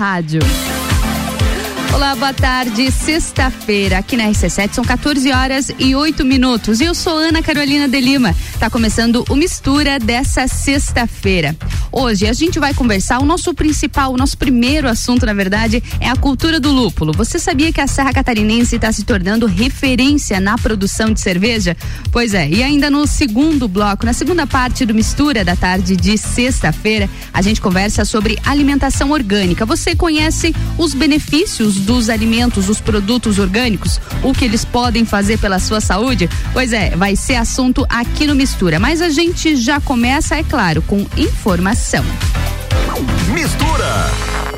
rádio. Olá, boa tarde. Sexta-feira, aqui na RC7, são 14 horas e 8 minutos. Eu sou Ana Carolina de Lima. Tá começando o Mistura dessa sexta-feira. Hoje a gente vai conversar. O nosso principal, o nosso primeiro assunto, na verdade, é a cultura do lúpulo. Você sabia que a Serra Catarinense está se tornando referência na produção de cerveja? Pois é, e ainda no segundo bloco, na segunda parte do Mistura da tarde de sexta-feira, a gente conversa sobre alimentação orgânica. Você conhece os benefícios dos alimentos, os produtos orgânicos, o que eles podem fazer pela sua saúde? Pois é, vai ser assunto aqui no Mistura. Mas a gente já começa, é claro, com informação. Mistura!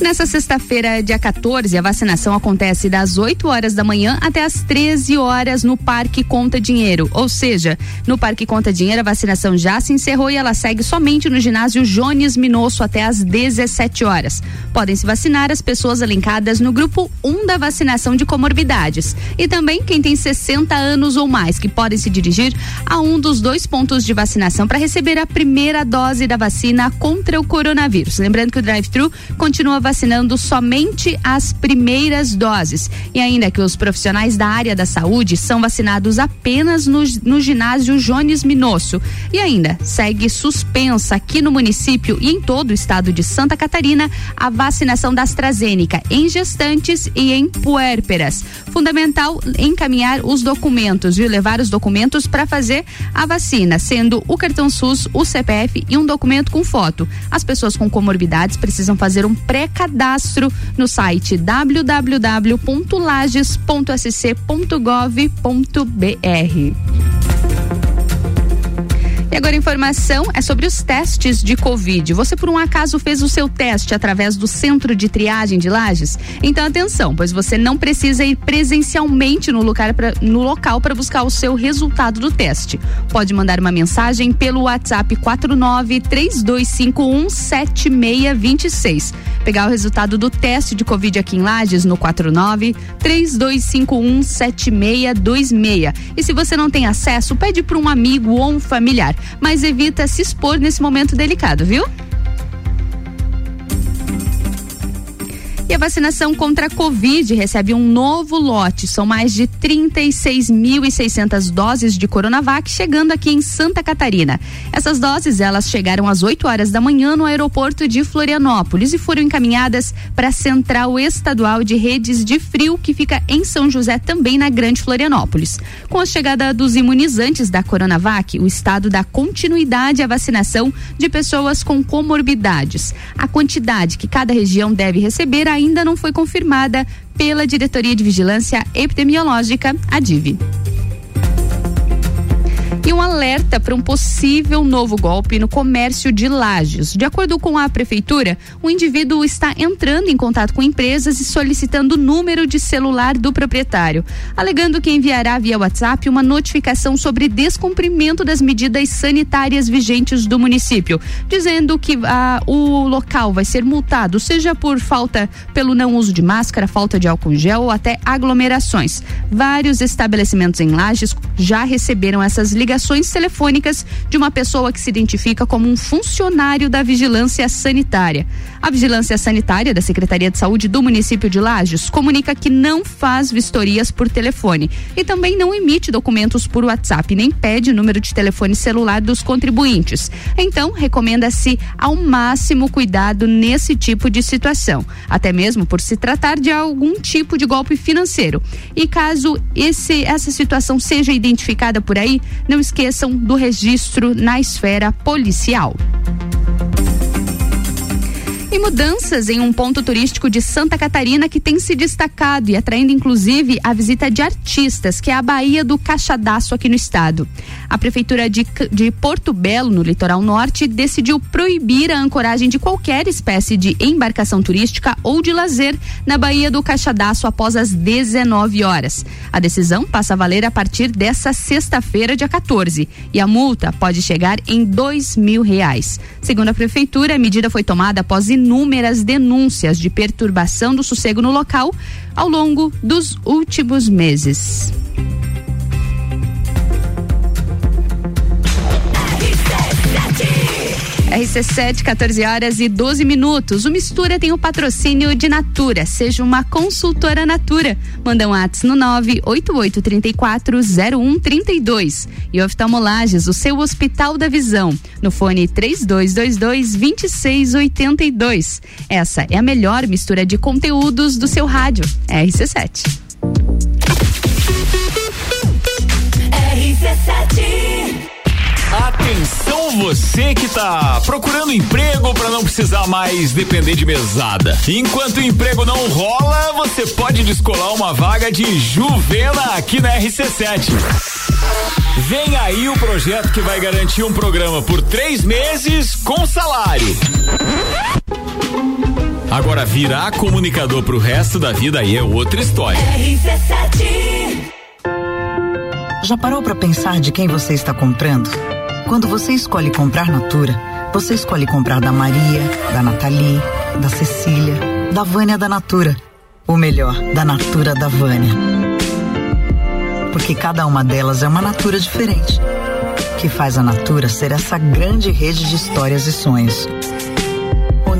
Nessa sexta-feira, dia 14, a vacinação acontece das 8 horas da manhã até as 13 horas no Parque Conta Dinheiro. Ou seja, no Parque Conta Dinheiro, a vacinação já se encerrou e ela segue somente no ginásio Jones Minosso até as 17 horas. Podem se vacinar as pessoas elencadas no grupo 1 da vacinação de comorbidades. E também quem tem 60 anos ou mais, que podem se dirigir a um dos dois pontos de vacinação para receber a primeira dose da vacina contra o coronavírus. Lembrando que o drive-thru continua vacinando somente as primeiras doses. E ainda que os profissionais da área da saúde são vacinados apenas no, no ginásio Jones Minosso. E ainda segue suspensa aqui no município e em todo o estado de Santa Catarina a vacinação da AstraZeneca em gestantes e em puérperas. Fundamental encaminhar os documentos, e Levar os documentos para fazer a vacina, sendo o cartão SUS, o CPF e um documento com foto. As pessoas com comorbidades precisam fazer um pré cadastro no site www.lages.sc.gov.br. E agora a informação é sobre os testes de Covid. Você por um acaso fez o seu teste através do centro de triagem de Lages? Então atenção, pois você não precisa ir presencialmente no, lugar no local para buscar o seu resultado do teste. Pode mandar uma mensagem pelo WhatsApp 49 3251 7626. Pegar o resultado do teste de Covid aqui em Lages no 49 3251 7626. E se você não tem acesso, pede para um amigo ou um familiar mas evita se expor nesse momento delicado, viu? E a vacinação contra a Covid recebe um novo lote. São mais de 36.600 doses de Coronavac chegando aqui em Santa Catarina. Essas doses, elas chegaram às 8 horas da manhã no aeroporto de Florianópolis e foram encaminhadas para a Central Estadual de Redes de Frio, que fica em São José, também na Grande Florianópolis. Com a chegada dos imunizantes da Coronavac, o estado dá continuidade à vacinação de pessoas com comorbidades. A quantidade que cada região deve receber ainda não foi confirmada pela Diretoria de Vigilância Epidemiológica, a DIV e um alerta para um possível novo golpe no comércio de lajes. De acordo com a prefeitura, o indivíduo está entrando em contato com empresas e solicitando o número de celular do proprietário, alegando que enviará via WhatsApp uma notificação sobre descumprimento das medidas sanitárias vigentes do município, dizendo que ah, o local vai ser multado, seja por falta pelo não uso de máscara, falta de álcool gel ou até aglomerações. Vários estabelecimentos em lajes já receberam essas ligações ligações telefônicas de uma pessoa que se identifica como um funcionário da vigilância sanitária. A vigilância sanitária da Secretaria de Saúde do município de Lages comunica que não faz vistorias por telefone e também não emite documentos por WhatsApp, nem pede número de telefone celular dos contribuintes. Então, recomenda-se ao máximo cuidado nesse tipo de situação, até mesmo por se tratar de algum tipo de golpe financeiro. E caso esse, essa situação seja identificada por aí, não esqueçam do registro na esfera policial. E mudanças em um ponto turístico de Santa Catarina que tem se destacado e atraindo inclusive a visita de artistas, que é a Baía do Caixadaço aqui no estado. A Prefeitura de, de Porto Belo, no litoral norte, decidiu proibir a ancoragem de qualquer espécie de embarcação turística ou de lazer na Baía do Caixadaço após as 19 horas. A decisão passa a valer a partir dessa sexta-feira, dia 14, e a multa pode chegar em dois mil reais. Segundo a Prefeitura, a medida foi tomada após inúmeras denúncias de perturbação do sossego no local ao longo dos últimos meses. RC7, 14 horas e 12 minutos. O Mistura tem o patrocínio de Natura. Seja uma consultora Natura. Manda um ato no 988340132. E oftalmolages, o seu Hospital da Visão. No fone 3222 2682. Essa é a melhor mistura de conteúdos do seu rádio. RC7. RC7 Atenção você que tá procurando emprego para não precisar mais depender de mesada. Enquanto o emprego não rola, você pode descolar uma vaga de Juvena aqui na RC7. Vem aí o projeto que vai garantir um programa por três meses com salário. Agora virar comunicador pro resto da vida aí é outra história. RC7 Já parou para pensar de quem você está comprando? Quando você escolhe comprar Natura, você escolhe comprar da Maria, da Nathalie, da Cecília, da Vânia da Natura. Ou melhor, da Natura da Vânia. Porque cada uma delas é uma Natura diferente. Que faz a Natura ser essa grande rede de histórias e sonhos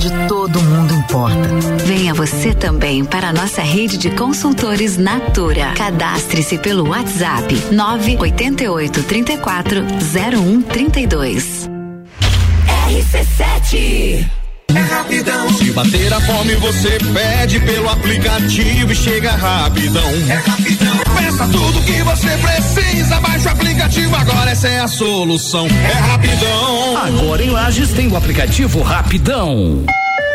onde todo mundo importa. Venha você também para a nossa rede de consultores Natura. Cadastre-se pelo WhatsApp 988 34 0132. RC7 é rapidão. Se bater a fome, você pede pelo aplicativo e chega rapidão. É rapidão. Peça tudo que você precisa, baixa o aplicativo agora, essa é a solução. É rapidão. Agora em Lages tem o aplicativo Rapidão.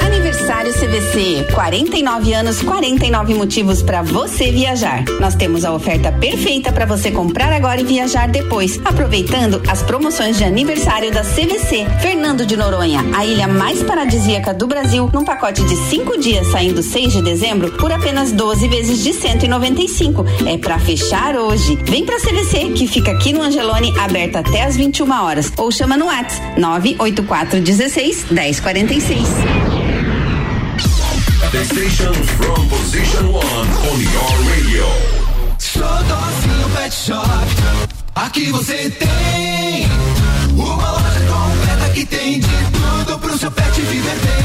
Aniversário CVC, 49 anos, 49 motivos para você viajar. Nós temos a oferta perfeita para você comprar agora e viajar depois, aproveitando as promoções de aniversário da CVC. Fernando de Noronha, a ilha mais paradisíaca do Brasil, num pacote de cinco dias saindo 6 de dezembro por apenas 12 vezes de 195. É para fechar hoje. Vem pra CVC, que fica aqui no Angelone, aberta até às 21 horas. Ou chama no WhatsApp 98416 1046. The station from position one on your radio. Xodózinho Pet Shop. Aqui você tem uma loja completa que tem de tudo pro seu pet viver bem.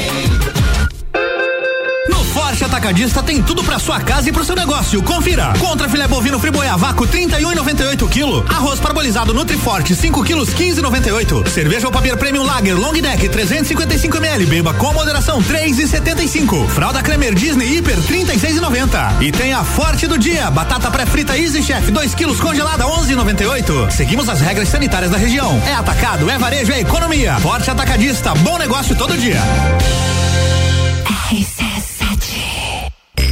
Forte Atacadista tem tudo para sua casa e pro seu negócio. Confira. Contra filé bovino friboi a vácuo 31,98 kg. Arroz parbolizado Nutriforte 5 kg 15,98. Cerveja ou Papier Premium Lager Long Neck 355 ml. Beba com moderação 3,75. Fralda Cremer Disney Hiper 36,90. E tem a Forte do dia. Batata pré-frita Easy Chef 2 kg congelada 11,98. Seguimos as regras sanitárias da região. É atacado, é varejo, é economia. Forte Atacadista. Bom negócio todo dia.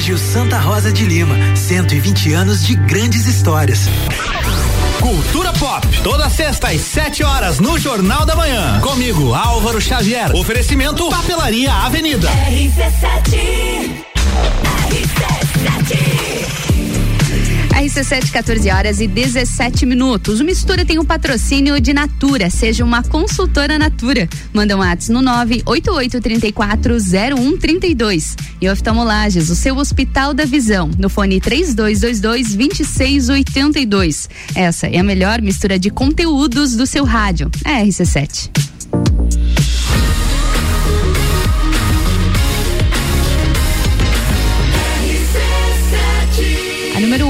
Colégio Santa Rosa de Lima, 120 anos de grandes histórias. Cultura Pop, toda sexta às 7 horas no Jornal da Manhã. Comigo, Álvaro Xavier. Oferecimento Papelaria Avenida. RC7 RC7 RC7, 14 horas e 17 minutos. O Mistura tem o um patrocínio de Natura. Seja uma consultora Natura. Manda um ato no 988340132. E oftalmolages, o seu Hospital da Visão, no fone 3222-2682. Essa é a melhor mistura de conteúdos do seu rádio. É RC7. A número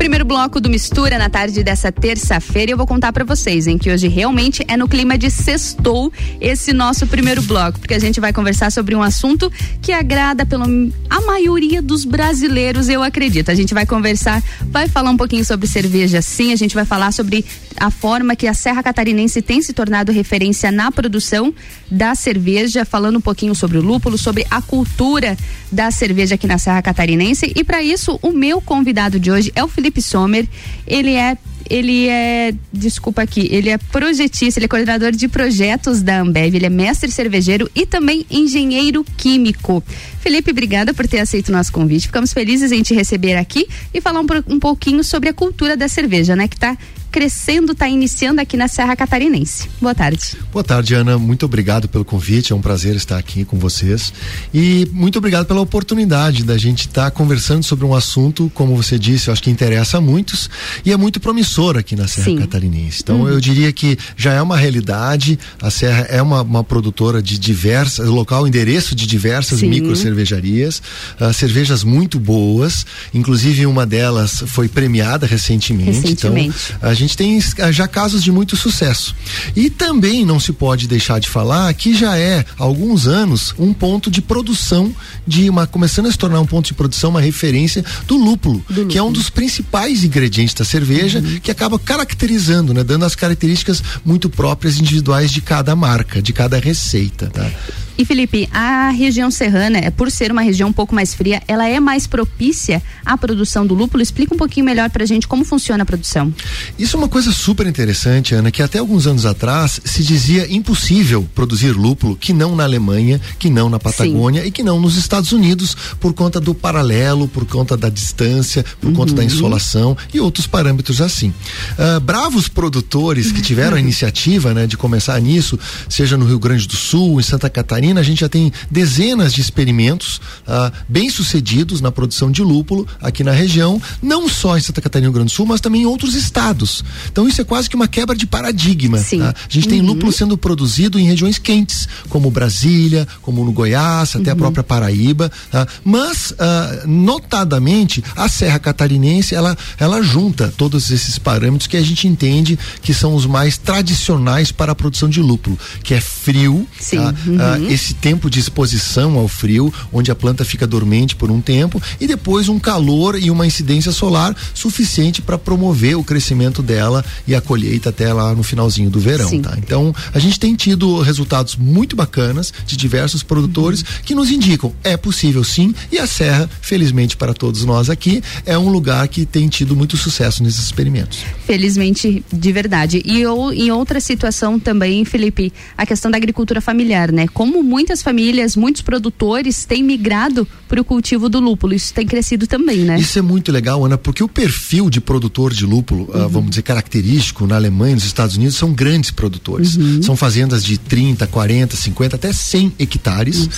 Primeiro bloco do Mistura na tarde dessa terça-feira. Eu vou contar para vocês, hein, que hoje realmente é no clima de sextou esse nosso primeiro bloco, porque a gente vai conversar sobre um assunto que agrada pelo a maioria dos brasileiros, eu acredito. A gente vai conversar, vai falar um pouquinho sobre cerveja, sim. A gente vai falar sobre a forma que a Serra Catarinense tem se tornado referência na produção da cerveja, falando um pouquinho sobre o lúpulo, sobre a cultura da cerveja aqui na Serra Catarinense. E para isso, o meu convidado de hoje é o Felipe Felipe Sommer, ele é ele é, desculpa aqui, ele é projetista, ele é coordenador de projetos da Ambev, ele é mestre cervejeiro e também engenheiro químico. Felipe, obrigada por ter aceito o nosso convite. Ficamos felizes em te receber aqui e falar um, um pouquinho sobre a cultura da cerveja, né? Que está crescendo, está iniciando aqui na Serra Catarinense. Boa tarde. Boa tarde, Ana. Muito obrigado pelo convite. É um prazer estar aqui com vocês. E muito obrigado pela oportunidade da gente estar tá conversando sobre um assunto, como você disse, eu acho que interessa a muitos e é muito promissor aqui na Serra Sim. Catarinense. Então, uhum. eu diria que já é uma realidade. A Serra é uma, uma produtora de diversas, local, endereço de diversas micro cervejarias, uh, cervejas muito boas. Inclusive, uma delas foi premiada recentemente. Recentemente. Então, a gente tem ah, já casos de muito sucesso. E também não se pode deixar de falar que já é há alguns anos um ponto de produção de uma começando a se tornar um ponto de produção, uma referência do lúpulo, do lúpulo. que é um dos principais ingredientes da cerveja, uhum. que acaba caracterizando, né, dando as características muito próprias individuais de cada marca, de cada receita, tá? E Felipe, a região serrana, é, por ser uma região um pouco mais fria, ela é mais propícia à produção do lúpulo? Explica um pouquinho melhor pra gente como funciona a produção. Isso é uma coisa super interessante, Ana, que até alguns anos atrás se dizia impossível produzir lúpulo que não na Alemanha, que não na Patagônia Sim. e que não nos Estados Unidos, por conta do paralelo, por conta da distância, por uhum. conta da insolação e outros parâmetros assim. Uh, bravos produtores que tiveram a iniciativa né, de começar nisso, seja no Rio Grande do Sul, em Santa Catarina, Catarina, a gente já tem dezenas de experimentos ah, bem sucedidos na produção de lúpulo aqui na região, não só em Santa Catarina e Rio Grande do Sul, mas também em outros estados. Então isso é quase que uma quebra de paradigma. Tá? A gente uhum. tem lúpulo sendo produzido em regiões quentes, como Brasília, como no Goiás, até uhum. a própria Paraíba. Tá? Mas, ah, notadamente, a Serra Catarinense ela, ela junta todos esses parâmetros que a gente entende que são os mais tradicionais para a produção de lúpulo, que é frio, tá? uhum. ah, esse tempo de exposição ao frio, onde a planta fica dormente por um tempo, e depois um calor e uma incidência solar suficiente para promover o crescimento dela e a colheita até lá no finalzinho do verão. Tá? Então, a gente tem tido resultados muito bacanas de diversos produtores uhum. que nos indicam é possível sim, e a Serra, felizmente para todos nós aqui, é um lugar que tem tido muito sucesso nesses experimentos. Felizmente, de verdade. E ou, em outra situação também, Felipe, a questão da agricultura familiar, né? Como muitas famílias, muitos produtores têm migrado para o cultivo do lúpulo. Isso tem crescido também, né? Isso é muito legal, Ana, porque o perfil de produtor de lúpulo, ah, uhum. uh, vamos dizer, característico na Alemanha, nos Estados Unidos, são grandes produtores. Uhum. São fazendas de 30, 40, 50, até 100 hectares. Uh,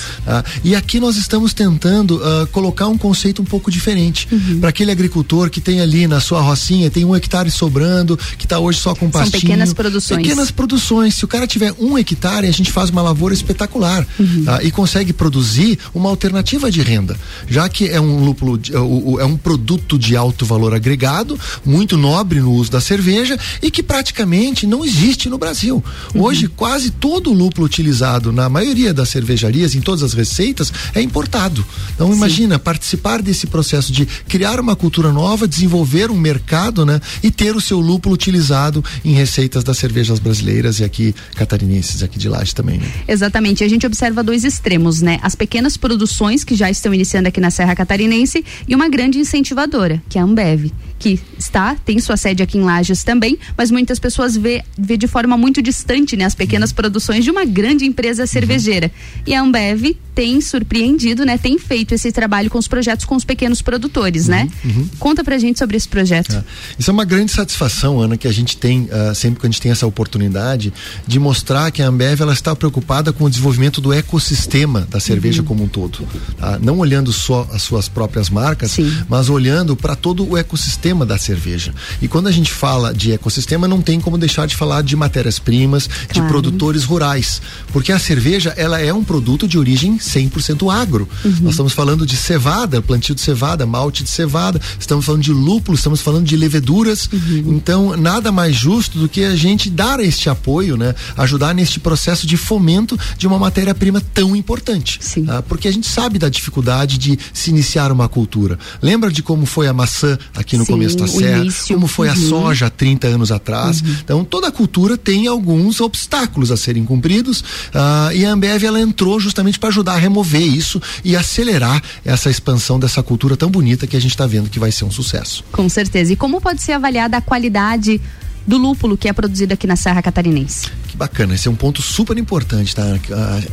e aqui nós estamos tentando uh, colocar um conceito um pouco diferente. Uhum. Para aquele agricultor que tem ali na sua rocinha, tem um hectare sobrando, que está hoje só com pastinho. São pequenas produções. Pequenas produções. Se o cara tiver um hectare, a gente faz uma lavoura espetacular uhum. tá? e consegue produzir uma alternativa de renda, já que é um lúpulo, é, é um produto de alto valor agregado, muito nobre no uso da cerveja e que praticamente não existe no Brasil. Uhum. Hoje, quase todo o lúpulo utilizado na maioria das cervejarias, em todas as receitas, é importado. Então, Sim. imagina participar desse processo de criar uma cultura nova, desenvolver um mercado, né? E ter o seu lúpulo utilizado em receitas das cervejas brasileiras e aqui catarinenses, aqui de Laje também. Né? Exatamente. A gente observa dois extremos, né? As pequenas produções que já estão iniciando aqui na Serra Catarinense e uma grande incentivadora, que é a Ambev, que está, tem sua sede aqui em Lages também, mas muitas pessoas vê, vê de forma muito distante, né, as pequenas uhum. produções de uma grande empresa cervejeira. Uhum. E a Ambev tem surpreendido, né, tem feito esse trabalho com os projetos com os pequenos produtores, né? uhum. né? Conta pra gente sobre esse projeto. É. Isso é uma grande satisfação, Ana, que a gente tem uh, sempre que a gente tem essa oportunidade de mostrar que a Ambev ela está preocupada com o desenvolvimento do ecossistema da cerveja uhum. como um todo. Tá? Não olhando só as suas próprias marcas, Sim. mas olhando para todo o ecossistema ecossistema da cerveja. E quando a gente fala de ecossistema, não tem como deixar de falar de matérias-primas, claro. de produtores rurais. Porque a cerveja, ela é um produto de origem 100% agro. Uhum. Nós estamos falando de cevada, plantio de cevada, malte de cevada, estamos falando de lúpulo, estamos falando de leveduras. Uhum. Então, nada mais justo do que a gente dar este apoio, né? Ajudar neste processo de fomento de uma matéria-prima tão importante. Ah, porque a gente sabe da dificuldade de se iniciar uma cultura. Lembra de como foi a maçã aqui no Sim, começo da serra? Início. Como foi uhum. a soja há 30 anos atrás? Uhum. Então, toda a cultura tem alguns obstáculos a serem cumpridos ah, e a Ambev ela entrou justamente para ajudar a remover isso e acelerar essa expansão dessa cultura tão bonita que a gente está vendo que vai ser um sucesso. Com certeza. E como pode ser avaliada a qualidade do lúpulo que é produzido aqui na Serra Catarinense? Que bacana, esse é um ponto super importante, tá?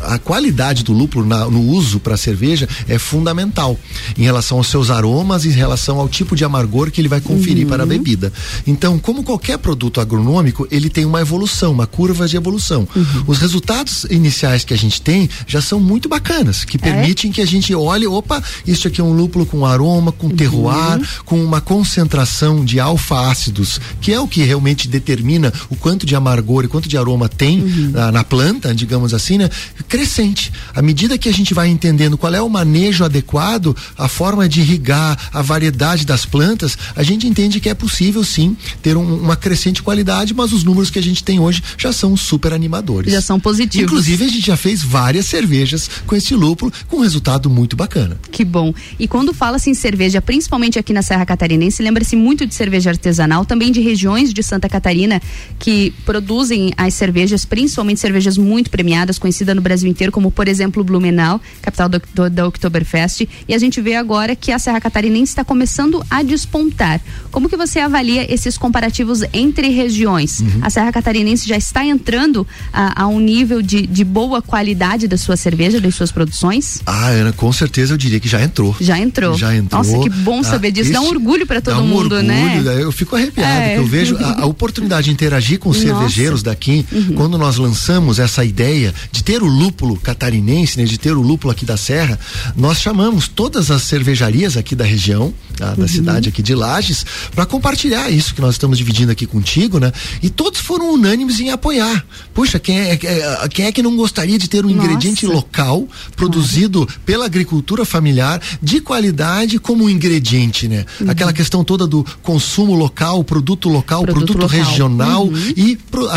A, a qualidade do lúpulo na, no uso para cerveja é fundamental em relação aos seus aromas, em relação ao tipo de amargor que ele vai conferir uhum. para a bebida. Então, como qualquer produto agronômico, ele tem uma evolução, uma curva de evolução. Uhum. Os resultados iniciais que a gente tem já são muito bacanas, que é? permitem que a gente olhe, opa, isso aqui é um lúpulo com aroma, com terroir, uhum. com uma concentração de alfa-ácidos, que é o que realmente determina o quanto de amargor e quanto de aroma tem uhum. na, na, planta, digamos assim, né? Crescente. À medida que a gente vai entendendo qual é o manejo adequado, a forma de irrigar, a variedade das plantas, a gente entende que é possível sim ter um, uma crescente qualidade, mas os números que a gente tem hoje já são super animadores. Já são positivos. Inclusive, a gente já fez várias cervejas com esse lúpulo, com um resultado muito bacana. Que bom. E quando fala-se em cerveja, principalmente aqui na Serra Catarinense, lembra-se muito de cerveja artesanal, também de regiões de Santa Catarina que produzem as cervejas principalmente cervejas muito premiadas, conhecida no Brasil inteiro, como por exemplo Blumenau, capital do, do, da Oktoberfest. E a gente vê agora que a Serra Catarinense está começando a despontar. Como que você avalia esses comparativos entre regiões? Uhum. A Serra Catarinense já está entrando a, a um nível de, de, boa qualidade da sua cerveja, das suas produções? Ah, Ana, com certeza eu diria que já entrou. Já entrou. Já entrou. Nossa, que bom saber ah, disso. Dá um orgulho para todo um mundo, orgulho, né? Eu fico arrepiado, é. porque eu vejo a, a, oportunidade de interagir com os Nossa. cervejeiros daqui, uhum. quando nós lançamos essa ideia de ter o lúpulo catarinense, né, de ter o lúpulo aqui da Serra, nós chamamos todas as cervejarias aqui da região, tá, da uhum. cidade aqui de Lages, para compartilhar isso que nós estamos dividindo aqui contigo, né? E todos foram unânimes em apoiar. Puxa, quem é, é quem é que não gostaria de ter um Nossa. ingrediente local, produzido claro. pela agricultura familiar, de qualidade como ingrediente, né? Uhum. Aquela questão toda do consumo local, produto local, produto, produto local. Regional uhum. e pro,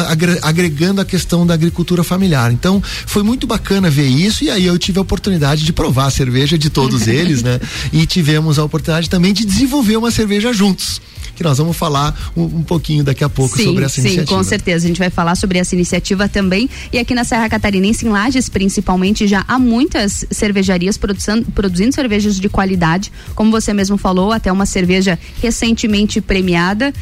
agregando a questão da agricultura familiar. Então, foi muito bacana ver isso e aí eu tive a oportunidade de provar a cerveja de todos eles, né? E tivemos a oportunidade também de desenvolver uma cerveja juntos que nós vamos falar um, um pouquinho daqui a pouco sim, sobre essa sim, iniciativa. Sim, com certeza. A gente vai falar sobre essa iniciativa também. E aqui na Serra Catarinense, em Lages, principalmente, já há muitas cervejarias produzindo, produzindo cervejas de qualidade. Como você mesmo falou, até uma cerveja recentemente premiada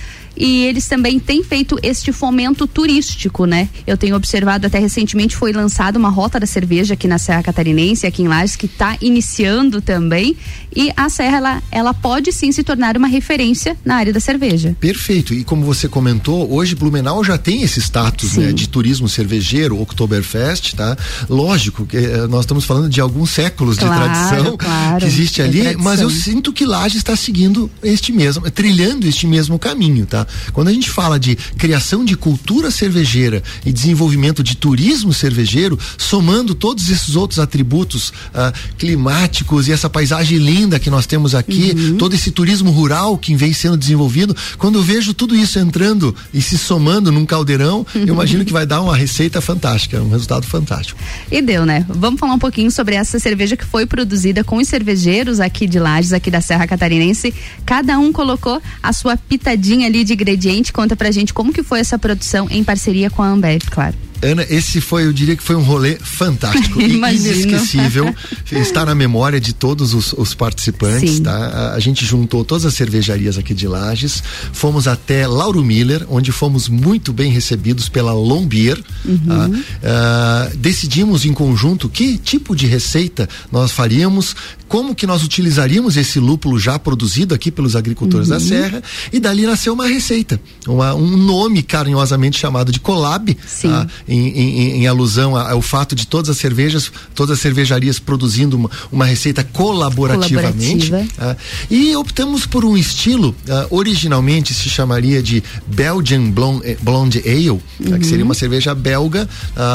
e eles também têm feito este fomento turístico, né? Eu tenho observado até recentemente foi lançada uma rota da cerveja aqui na Serra Catarinense, aqui em Lages, que está iniciando também e a Serra ela, ela pode sim se tornar uma referência na área da cerveja. Perfeito. E como você comentou, hoje Blumenau já tem esse status né, de turismo cervejeiro, Oktoberfest, tá? Lógico que eh, nós estamos falando de alguns séculos claro, de tradição claro, que existe ali, mas eu sinto que Lages está seguindo este mesmo, trilhando este mesmo caminho, tá? Quando a gente fala de criação de cultura cervejeira e desenvolvimento de turismo cervejeiro, somando todos esses outros atributos ah, climáticos e essa paisagem linda que nós temos aqui, uhum. todo esse turismo rural que vem sendo desenvolvido, quando eu vejo tudo isso entrando e se somando num caldeirão, uhum. eu imagino que vai dar uma receita fantástica, um resultado fantástico. E deu, né? Vamos falar um pouquinho sobre essa cerveja que foi produzida com os cervejeiros aqui de Lages, aqui da Serra Catarinense. Cada um colocou a sua pitadinha ali de ingrediente. Conta pra gente como que foi essa produção em parceria com a Ambev, claro. Ana, esse foi, eu diria que foi um rolê fantástico e inesquecível. está na memória de todos os, os participantes, Sim. tá? A, a, gente juntou todas as cervejarias aqui de Lages, fomos até Lauro Miller, onde fomos muito bem recebidos pela Lombier. Uhum. Tá? Uh, decidimos em conjunto que tipo de receita nós faríamos, como que nós utilizaríamos esse lúpulo já produzido aqui pelos agricultores uhum. da Serra e dali nasceu uma receita, uma, um nome carinhosamente chamado de Colab. Sim. Tá? Em, em, em alusão ao fato de todas as cervejas, todas as cervejarias produzindo uma, uma receita colaborativamente. Uh, e optamos por um estilo, uh, originalmente se chamaria de Belgian Blonde, eh, Blonde Ale, uhum. que seria uma cerveja belga,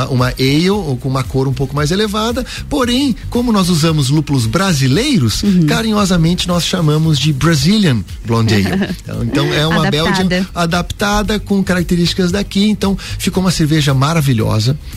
uma ale com uma cor um pouco mais elevada. Porém, como nós usamos lúpulos brasileiros, uhum. carinhosamente nós chamamos de Brazilian Blonde Ale. então, então é uma Belgian adaptada com características daqui. Então ficou uma cerveja maravilhosa.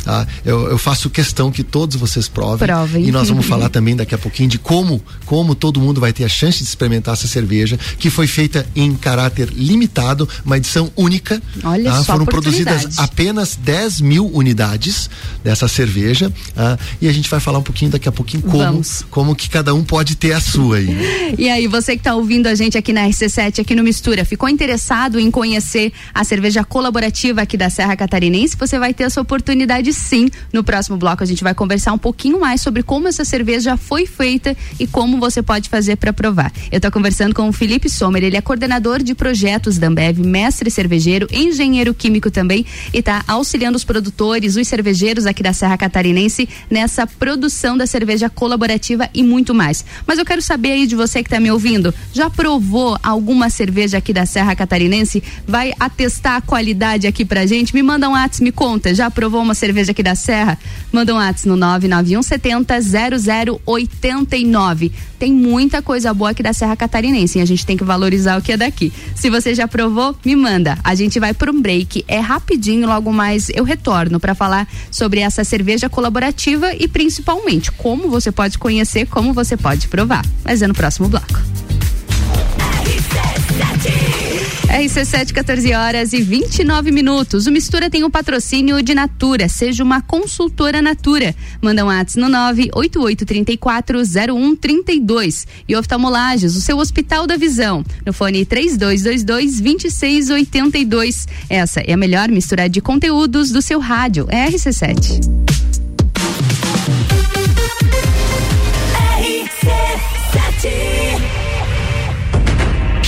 Tá? Eu, eu faço questão que todos vocês provem. Provem. E nós vamos falar também daqui a pouquinho de como, como todo mundo vai ter a chance de experimentar essa cerveja, que foi feita em caráter limitado, uma edição única. Olha tá? só Foram produzidas apenas 10 mil unidades dessa cerveja. Tá? E a gente vai falar um pouquinho daqui a pouquinho como, como que cada um pode ter a sua aí. E aí, você que está ouvindo a gente aqui na RC7, aqui no Mistura, ficou interessado em conhecer a cerveja colaborativa aqui da Serra Catarinense? Você vai ter essa oportunidade sim. No próximo bloco a gente vai conversar um pouquinho mais sobre como essa cerveja foi feita e como você pode fazer para provar. Eu estou conversando com o Felipe Sommer, ele é coordenador de projetos da Ambev, mestre cervejeiro, engenheiro químico também e está auxiliando os produtores, os cervejeiros aqui da Serra Catarinense nessa produção da cerveja colaborativa e muito mais. Mas eu quero saber aí de você que está me ouvindo, já provou alguma cerveja aqui da Serra Catarinense? Vai atestar a qualidade aqui pra gente? Me manda um WhatsApp, me conta, já provou uma cerveja aqui da Serra? Manda um WhatsApp no 991 70 0089. Tem muita coisa boa aqui da Serra Catarinense, e a gente tem que valorizar o que é daqui. Se você já provou, me manda. A gente vai para um break, é rapidinho, logo mais eu retorno para falar sobre essa cerveja colaborativa e principalmente como você pode conhecer, como você pode provar. Mas é no próximo bloco. RC7, 14 horas e 29 minutos. O Mistura tem o um patrocínio de Natura. Seja uma consultora Natura. Manda um ato no 988340132. E oftalmolages, o seu Hospital da Visão. No fone 3222-2682. Essa é a melhor mistura de conteúdos do seu rádio. É RC7.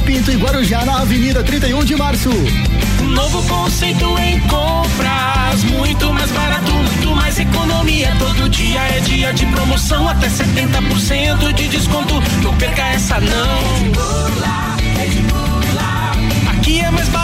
Pinto e Guarujá, na Avenida 31 de Março. Novo conceito em compras, muito mais barato, muito mais economia. Todo dia é dia de promoção, até 70% de desconto. Não perca essa não. Aqui é mais barato.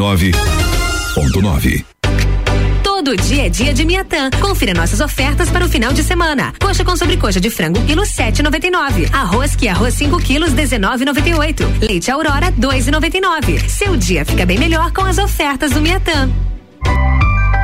89.9. Todo dia é dia de Miatã. Confira nossas ofertas para o final de semana. Coxa com sobrecoxa de frango, quilo 7,99. Arroz que arroz 5 quilos, 19,98. Leite Aurora, 2,99. Seu dia fica bem melhor com as ofertas do Miatã.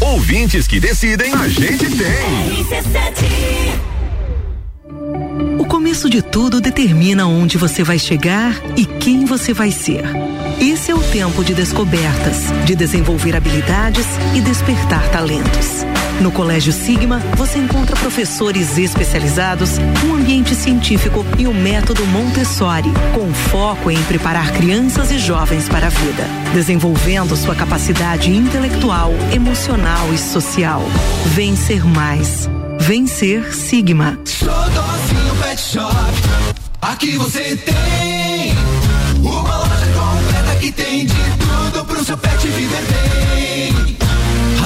Ouvintes que decidem, a gente tem. O começo de tudo determina onde você vai chegar e quem você vai ser. Esse é o tempo de descobertas, de desenvolver habilidades e despertar talentos. No Colégio Sigma, você encontra professores especializados, um ambiente científico e o método Montessori, com foco em preparar crianças e jovens para a vida, desenvolvendo sua capacidade intelectual, emocional e social. Vencer mais. Vencer Sigma. Pet Shop. Aqui você tem uma loja completa que tem de tudo pro seu pet viver bem.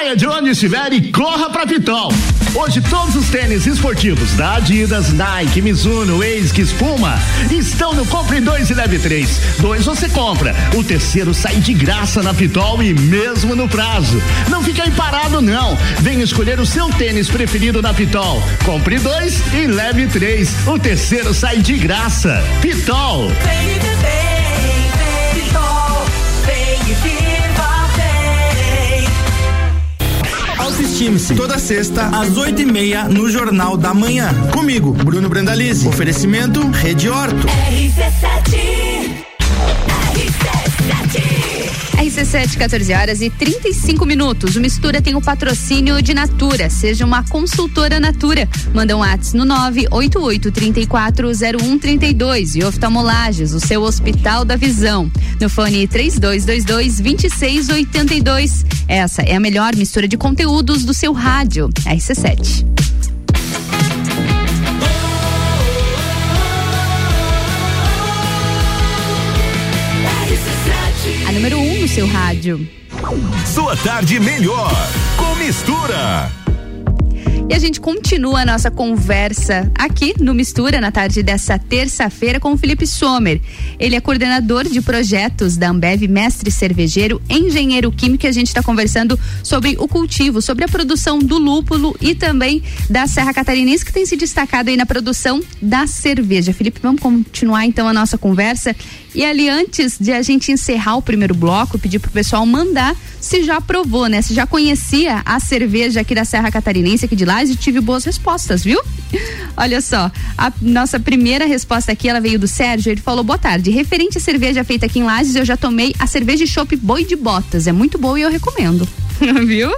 Saia de onde estiver e corra pra Pitol. Hoje todos os tênis esportivos da Adidas, Nike, Mizuno, ASICS, Puma estão no Compre 2 e Leve 3. Dois você compra, o terceiro sai de graça na Pitol e mesmo no prazo. Não fique aí parado não. Venha escolher o seu tênis preferido na Pitol. Compre dois e leve três. O terceiro sai de graça. Pitol. Vem Autoestime-se. Toda sexta, às oito e meia, no Jornal da Manhã. Comigo, Bruno Brandalize. Oferecimento Rede Horto. RC7, 14 horas e 35 minutos. O Mistura tem o patrocínio de Natura. Seja uma consultora Natura. Manda um WhatsApp no 988340132 e oftalmolages, o seu Hospital da Visão. No fone 3222-2682. Essa é a melhor mistura de conteúdos do seu rádio. RC7. No seu rádio. Sua tarde melhor com mistura. E a gente continua a nossa conversa aqui no Mistura na tarde dessa terça-feira com o Felipe Sommer. Ele é coordenador de projetos da Ambev, mestre cervejeiro, engenheiro químico. E a gente está conversando sobre o cultivo, sobre a produção do lúpulo e também da Serra Catarinense, que tem se destacado aí na produção da cerveja. Felipe, vamos continuar então a nossa conversa. E ali, antes de a gente encerrar o primeiro bloco, pedir pro pessoal mandar se já provou, né? Se já conhecia a cerveja aqui da Serra Catarinense, aqui de Lages, e tive boas respostas, viu? Olha só, a nossa primeira resposta aqui, ela veio do Sérgio, ele falou, boa tarde, referente à cerveja feita aqui em Lages, eu já tomei a cerveja chopp Boi de Botas, é muito boa e eu recomendo. Viu?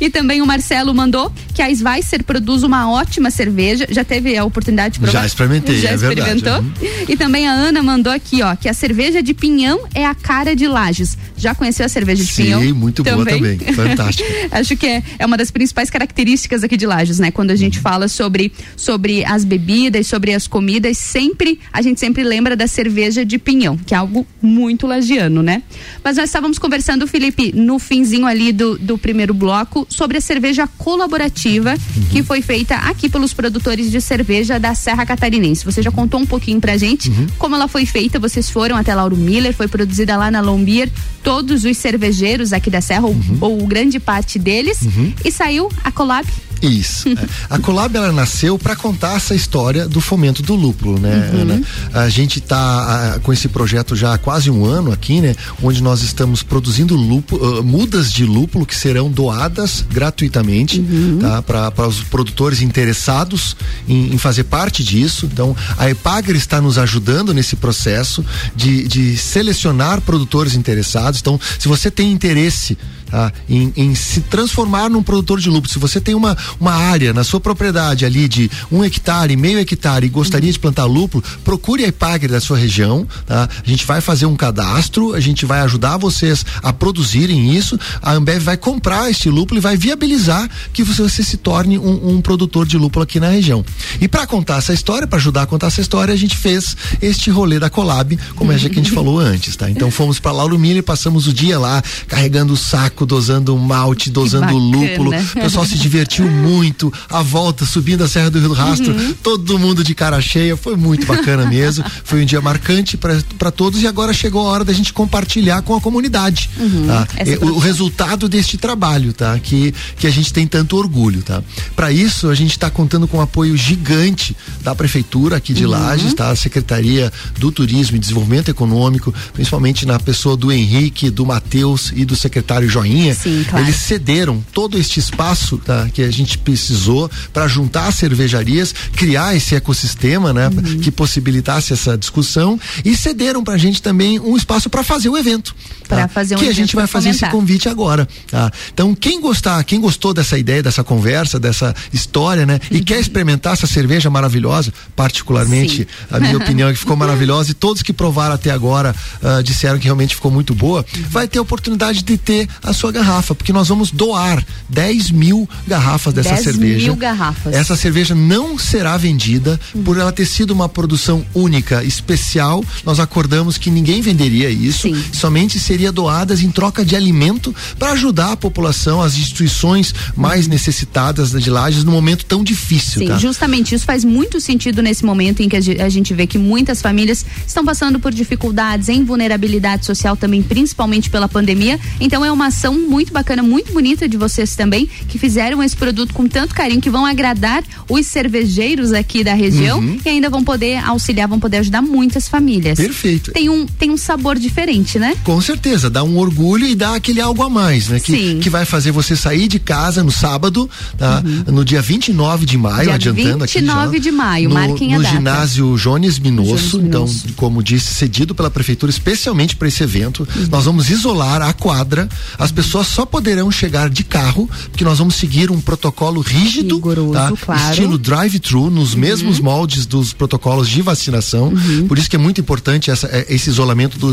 E também o Marcelo mandou que a Sveiser produz uma ótima cerveja. Já teve a oportunidade de provar? Já experimentei, Já é verdade. experimentou? E também a Ana mandou aqui, ó, que a cerveja de pinhão é a cara de Lages. Já conheceu a cerveja de Sim, pinhão? muito boa também. Fantástica. Acho que é, é uma das principais características aqui de Lages, né? Quando a gente fala sobre, sobre as bebidas, sobre as comidas, sempre, a gente sempre lembra da cerveja de pinhão, que é algo muito lagiano, né? Mas nós estávamos conversando, Felipe, no finzinho ali do, do primeiro bloco, sobre a cerveja colaborativa que foi feita aqui pelos produtores de cerveja da Serra Catarinense. Você já contou um pouquinho pra gente como ela foi feita, vocês foram até Lauro Miller, foi produzida lá na Lombier, todos os cervejeiros aqui da Serra, ou, ou grande parte deles, e saiu a collab Isso. É. A Colab ela nasceu para contar essa história do fomento do lúpulo, né, Uhum. Ana? A gente tá com esse projeto já há quase um ano aqui, né? Onde nós estamos produzindo lúpulo, ah, mudas de lúpulo que serão doadas gratuitamente, Uhum. tá? Para os produtores interessados em, em fazer parte disso. Então, a Epagre está nos ajudando nesse processo de, de selecionar produtores interessados. Então, se você tem interesse tá? em, em se transformar num produtor de lúpulo. Se você tem uma, uma área na sua propriedade ali de um hectare, meio hectare e gostaria de plantar lúpulo, procure a Ipagre da sua região, tá? A gente vai fazer um cadastro, a gente vai ajudar vocês a produzirem isso, a Ambev vai comprar este lúpulo e vai viabilizar que você, você se torne um, um produtor de lúpulo aqui na região. E para contar essa história, para ajudar a contar essa história, a gente fez este rolê da Colab, como é que a gente falou antes, tá? Então fomos para Lauro Miller, passamos o dia lá carregando o saco, dosando malte, dosando lúpulo. O pessoal se divertiu muito. A volta subindo a Serra do Rio do Rastro, Uhum. todo mundo de cara cheia, foi muito bacana mesmo. Foi um dia marcante para todos e agora chegou a hora da gente compartilhar com a comunidade. Uhum. tá? E o, o resultado deste trabalho, tá? Que, que a gente tem tanto orgulho, tá? Para isso, a gente está contando com um apoio gigante da prefeitura aqui de Uhum. Lages, tá? A Secretaria do Turismo e Desenvolvimento Econômico, principalmente na pessoa do Henrique, do Matheus e do secretário Joinha. Sim, claro. Eles cederam todo este espaço tá, que a gente precisou para juntar as cervejarias, criar esse ecossistema, né, Uhum. que possibilitasse essa discussão e cederam para a gente também um espaço para fazer o evento. Tá? fazer um que a evento gente vai fazer esse fomentar. convite agora. Tá? Então, quem gostar, quem gostou dessa ideia, dessa conversa, dessa história, né, e quer experimentar essa cerveja maravilhosa, particularmente, Sim. a minha opinião é que ficou maravilhosa e todos que provaram até agora ah, disseram que realmente ficou muito boa, vai ter a oportunidade de ter a sua garrafa, porque nós vamos doar 10 mil garrafas dessa 10 cerveja. mil garrafas. Essa cerveja não será vendida por ela ter sido uma produção única, especial. Nós acordamos que ninguém venderia isso, somente seria doadas em troca de alimento para ajudar a população, as instituições mais necessitadas de Lages no momento tão difícil, Sim, tá? justamente isso faz muito sentido nesse momento em que a gente vê que muitas famílias estão passando por dificuldades em vulnerabilidade social também, principalmente pela pandemia. Então é uma ação muito bacana, muito bonita de vocês também, que fizeram esse produto com tanto carinho, que vão agradar os cervejeiros aqui da região Uhum. e ainda vão poder auxiliar, vão poder ajudar muitas famílias. Perfeito. Tem um, tem um sabor diferente, né? Com certeza, dá um orgulho e dá aquele algo a mais, né? Que, Sim. que vai fazer você sair de casa no sábado, tá? No dia 29 de maio, Dia adiantando aqui. 29 já, de maio, no, marquem a No data. ginásio Jones Minosso, Jones então, como disse, cedido pela prefeitura especialmente para esse evento. Uhum. Nós vamos isolar a quadra. As pessoas só poderão chegar de carro, porque nós vamos seguir um protocolo rígido, tá? claro. Uhum. Estilo drive-thru, nos mesmos moldes dos protocolos de vacinação. Por isso que é muito importante essa- é, esse isolamento do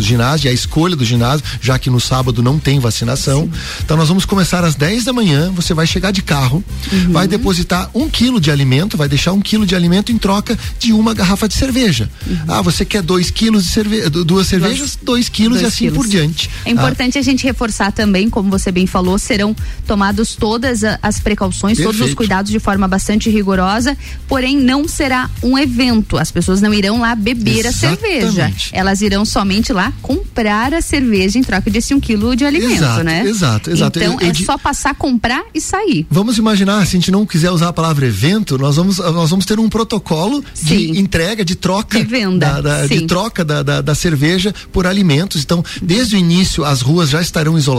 ginásio, e a escolha do ginásio, já que no sábado não tem vacinação. Então nós vamos começar às 10 da manhã. Você vai chegar de carro, Uhum. vai depositar um quilo de alimento, vai deixar um quilo de alimento em troca de uma garrafa de cerveja. Uhum. Ah, você quer dois quilos de cerveja, duas cervejas, dois quilos dois e assim quilos. por diante. É importante a gente reforçar também, como você bem falou, serão tomados todas as precauções, todos os Perfeito. cuidados de forma bastante rigorosa, porém não será um evento. As pessoas não irão lá beber a cerveja. Exatamente. Elas irão somente lá comprar a cerveja em troca desse um quilo de alimento, Exato, né? exato, exato. Então Eu- eu é di- só passar, comprar e sair. Vamos imaginar, se a gente não quiser usar a palavra evento, nós vamos, nós vamos ter um protocolo de entrega, de troca. De venda, da- da- de sim. troca da, da, da cerveja por alimentos. Então, desde o início, as ruas já estarão isoladas.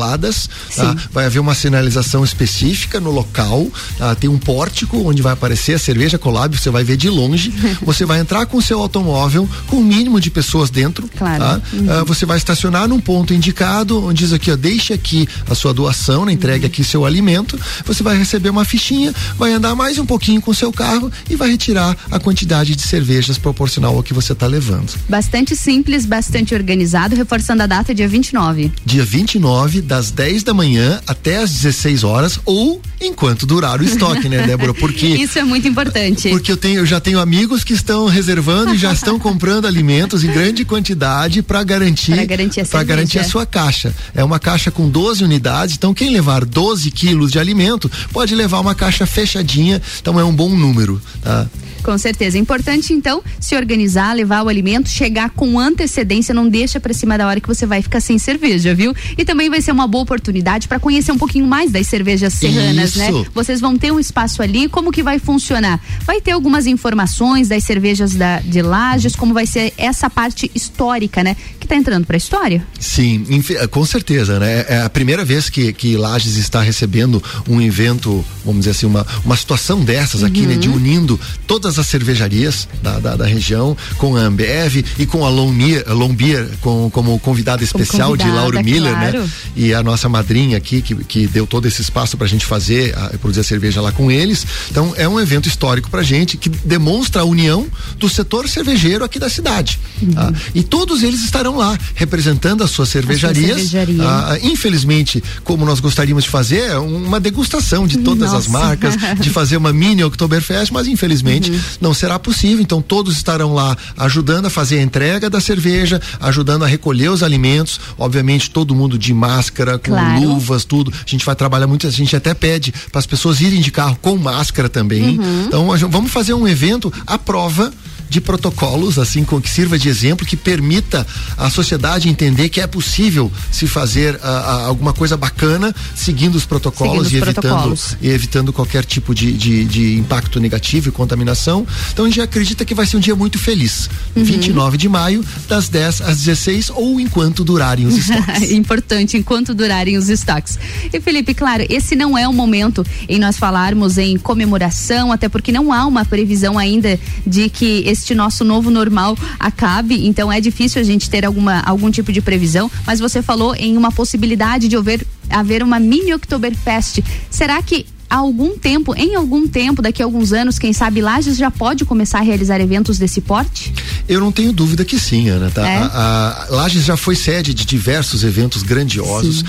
Tá? Vai haver uma sinalização específica no local. tá? Tem um pórtico onde vai aparecer a cerveja Colab, você vai ver de longe. você vai entrar com o seu automóvel com o mínimo de pessoas dentro. Claro. tá? Uhum. Ah, você vai estacionar num ponto indicado, onde diz aqui, ó, deixe aqui a sua doação, né, entregue aqui seu alimento. Você vai receber uma fichinha, vai andar mais um pouquinho com o seu carro e vai retirar a quantidade de cervejas proporcional ao que você está levando. Bastante simples, bastante organizado, reforçando a data dia 29. Dia 29, das 10 da manhã até as 16 horas, ou enquanto durar o estoque, né, Débora? Porque Isso é muito importante. Porque eu tenho, eu já tenho amigos que estão reservando e já estão comprando alimentos em grande quantidade para garantir Pra garantir garantir a sua caixa. É uma caixa com 12 unidades, então quem levar 12 quilos de alimento pode levar uma caixa fechadinha, então é um bom número, tá? Com certeza. É importante, então, se organizar, levar o alimento, chegar com antecedência, não deixa pra cima da hora que você vai ficar sem cerveja, viu? E também vai ser uma boa oportunidade para conhecer um pouquinho mais das cervejas serranas, né? Isso. Vocês vão ter um espaço ali, como que vai funcionar? Vai ter algumas informações das cervejas da, de Lages, como vai ser essa parte histórica, né? que está entrando para a história. Sim, com certeza, né? É a primeira vez que, que Lages está recebendo um evento, vamos dizer assim, uma, uma situação dessas uhum. aqui, né? De unindo todas as cervejarias da, da, da região com a Ambev e com a Lombier, Lombier com, como convidada especial como convidada, de Lauro Miller, né? claro. né? E a nossa madrinha aqui que, que deu todo esse espaço para a gente fazer, a, produzir a cerveja lá com eles. Então é um evento histórico pra gente que demonstra a união do setor cervejeiro aqui da cidade. Uhum. Tá? E todos eles estarão lá representando as suas cervejarias. cervejaria. ah, infelizmente, como nós gostaríamos de fazer, é uma degustação de todas Nossa. as marcas, de fazer uma mini Oktoberfest, mas infelizmente uhum. não será possível. Então todos estarão lá ajudando a fazer a entrega da cerveja, ajudando a recolher os alimentos, obviamente todo mundo de máscara, com claro. luvas, tudo. A gente vai trabalhar muito, a gente até pede para as pessoas irem de carro com máscara também. Uhum. Então vamos fazer um evento à prova de protocolos, assim, com que sirva de exemplo, que permita a sociedade entender que é possível se fazer uh, uh, alguma coisa bacana seguindo os protocolos seguindo e os evitando protocolos. e evitando qualquer tipo de, de, de, impacto negativo e contaminação. Então a gente acredita que vai ser um dia muito feliz. Uhum. 29 de maio, das 10 às 16 ou enquanto durarem os estoques. Importante, enquanto durarem os estoques. E Felipe, claro, esse não é o momento em nós falarmos em comemoração, até porque não há uma previsão ainda de que esse este nosso novo normal acabe, então é difícil a gente ter alguma, algum tipo de previsão, mas você falou em uma possibilidade de haver, haver uma mini Oktoberfest. Será que há algum tempo, em algum tempo, daqui a alguns anos, quem sabe Lages já pode começar a realizar eventos desse porte? Eu não tenho dúvida que sim, Ana. Tá? É? A, a Lages já foi sede de diversos eventos grandiosos.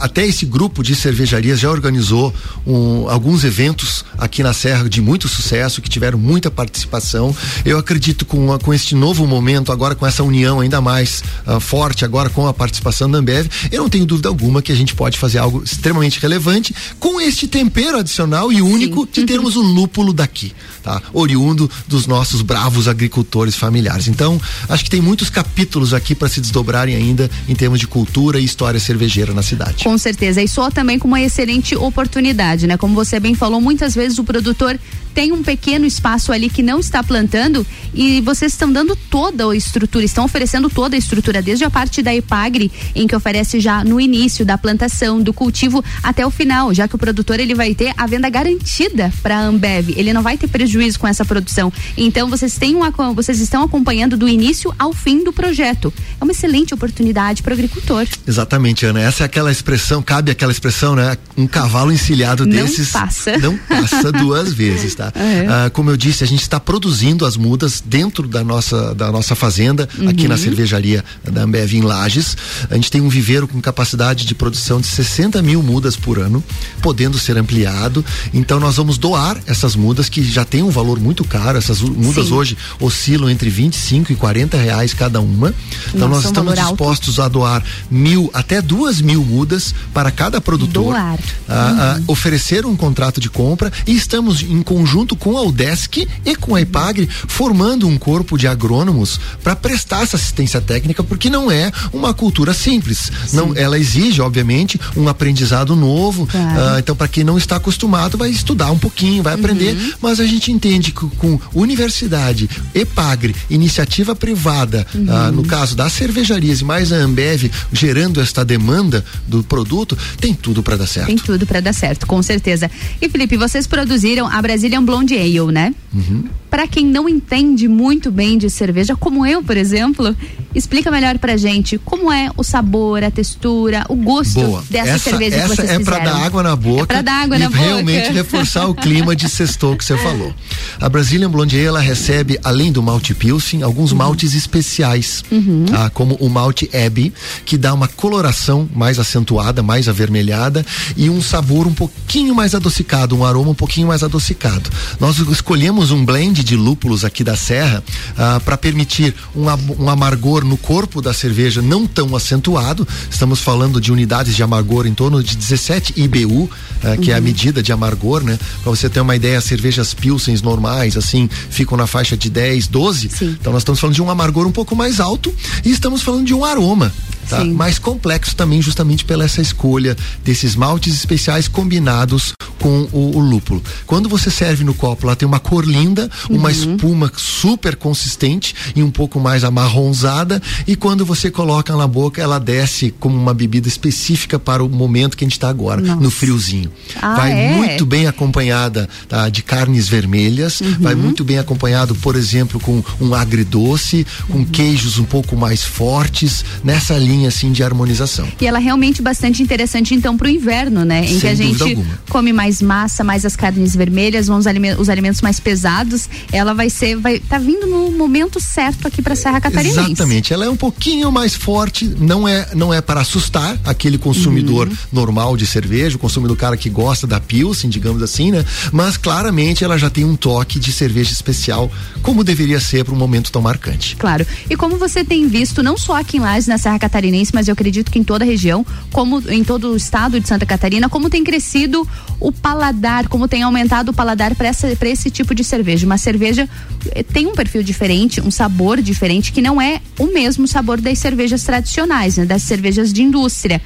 até esse grupo de cervejarias já organizou um, alguns eventos aqui na Serra de muito sucesso, que tiveram muita participação. Eu acredito com, a, com este novo momento, agora com essa união ainda mais uh, forte, agora com a participação da Ambev, eu não tenho dúvida alguma que a gente pode fazer algo extremamente relevante com este tempero tradicional e único Sim. de termos o lúpulo daqui, tá? Oriundo dos nossos bravos agricultores familiares. Então, acho que tem muitos capítulos aqui para se desdobrarem ainda em termos de cultura e história cervejeira na cidade. Com certeza. E soa também como uma excelente oportunidade, né? Como você bem falou, muitas vezes o produtor tem um pequeno espaço ali que não está plantando e vocês estão dando toda a estrutura, estão oferecendo toda a estrutura, desde a parte da Epagre, em que oferece já no início da plantação, do cultivo até o final, já que o produtor ele vai ter a venda garantida para a Ambev, ele não vai ter prejuízo com essa produção. Então vocês têm uma, vocês estão acompanhando do início ao fim do projeto. É uma excelente oportunidade para o agricultor. Exatamente, Ana. Essa é aquela expressão, cabe aquela expressão, né? Um cavalo encilhado desses não passa, não passa duas vezes, tá? É. Ah, como eu disse, a gente está produzindo as mudas dentro da nossa, da nossa fazenda, uhum. aqui na uhum. cervejaria da Ambev em Lages. A gente tem um viveiro com capacidade de produção de 60 mil mudas por ano, podendo ser ampliado. Então nós vamos doar essas mudas que já tem um valor muito caro. Essas mudas Sim. hoje oscilam entre 25 e 40 reais cada uma. Então Nossa, nós estamos dispostos alto. a doar mil até duas mil mudas para cada produtor. Doar. Ah, uhum. oferecer um contrato de compra e estamos em conjunto junto com a UDESC e com a IPAGRE, formando um corpo de agrônomos para prestar essa assistência técnica, porque não é uma cultura simples. Não, ela exige, obviamente, um aprendizado novo. Claro. Uh, então, para quem não está acostumado, vai estudar um pouquinho, vai aprender. Uhum. Mas a gente entende que com universidade, EPAGRE, iniciativa privada, uhum. uh, no caso das cervejarias e mais a Ambev gerando esta demanda do produto, tem tudo para dar certo. Tem tudo para dar certo, com certeza. E Felipe, vocês produziram a Brazilian Blonde Ale, né? Uhum. Para quem não entende muito bem de cerveja, como eu, por exemplo, explica melhor pra gente como é o sabor, a textura, o gosto Boa. dessa essa, cerveja essa que vocês é para dar água na boca. É pra dar água e na realmente boca. reforçar o clima de sextou que você falou. A Brazilian Blonde Ale, ela recebe, além do malte Pilsen, alguns uhum. maltes especiais, uhum. tá? como o malte Abbey, que dá uma coloração mais acentuada, mais avermelhada e um sabor um pouquinho mais adocicado, um aroma um pouquinho mais adocicado. Nós escolhemos um blend de lúpulos aqui da Serra ah, para permitir um, um amargor no corpo da cerveja não tão acentuado. Estamos falando de unidades de amargor em torno de 17 IBU, ah, que uhum. é a uhum. medida de amargor, né? Para você ter uma ideia, as cervejas Pilsens normais, assim, ficam na faixa de 10, 12. Sim. Então nós estamos falando de um amargor um pouco mais alto e estamos falando de um aroma tá? Mais complexo também justamente pela essa escolha desses maltes especiais combinados com o, o lúpulo. Quando você serve no copo, lá tem uma cor linda, uma espuma super consistente e um pouco mais amarronzada e quando você coloca na boca, ela desce como uma bebida específica para o momento que a gente está agora, no friozinho. Ah, Vai é? muito bem acompanhada tá, de carnes vermelhas, vai muito bem acompanhado, por exemplo, com um agridoce, com queijos um pouco mais fortes, nessa linha assim de harmonização. E ela é realmente bastante interessante, então, pro inverno, né? Em que Sem a dúvida gente alguma. come mais massa, mais as carnes vermelhas, vão os, os alimentos mais pesados. Ela vai ser, vai tá vindo no momento certo aqui pra Serra Catarinense. Exatamente, ela é um pouquinho mais forte, não é não é para assustar aquele consumidor Uhum. normal de cerveja, o consumidor cara que gosta da Pilsen, digamos assim, né? Mas claramente ela já tem um toque de cerveja especial, como deveria ser para um momento tão marcante. Claro. E como você tem visto, não só aqui em Lages, na Serra Catarinense, mas eu acredito que em toda a região, como em todo o estado de Santa Catarina, como tem crescido o paladar, como tem aumentado o paladar para esse tipo de cerveja. Uma cerveja eh, tem um perfil diferente, um sabor diferente, que não é o mesmo sabor das cervejas tradicionais, né? Das cervejas de indústria.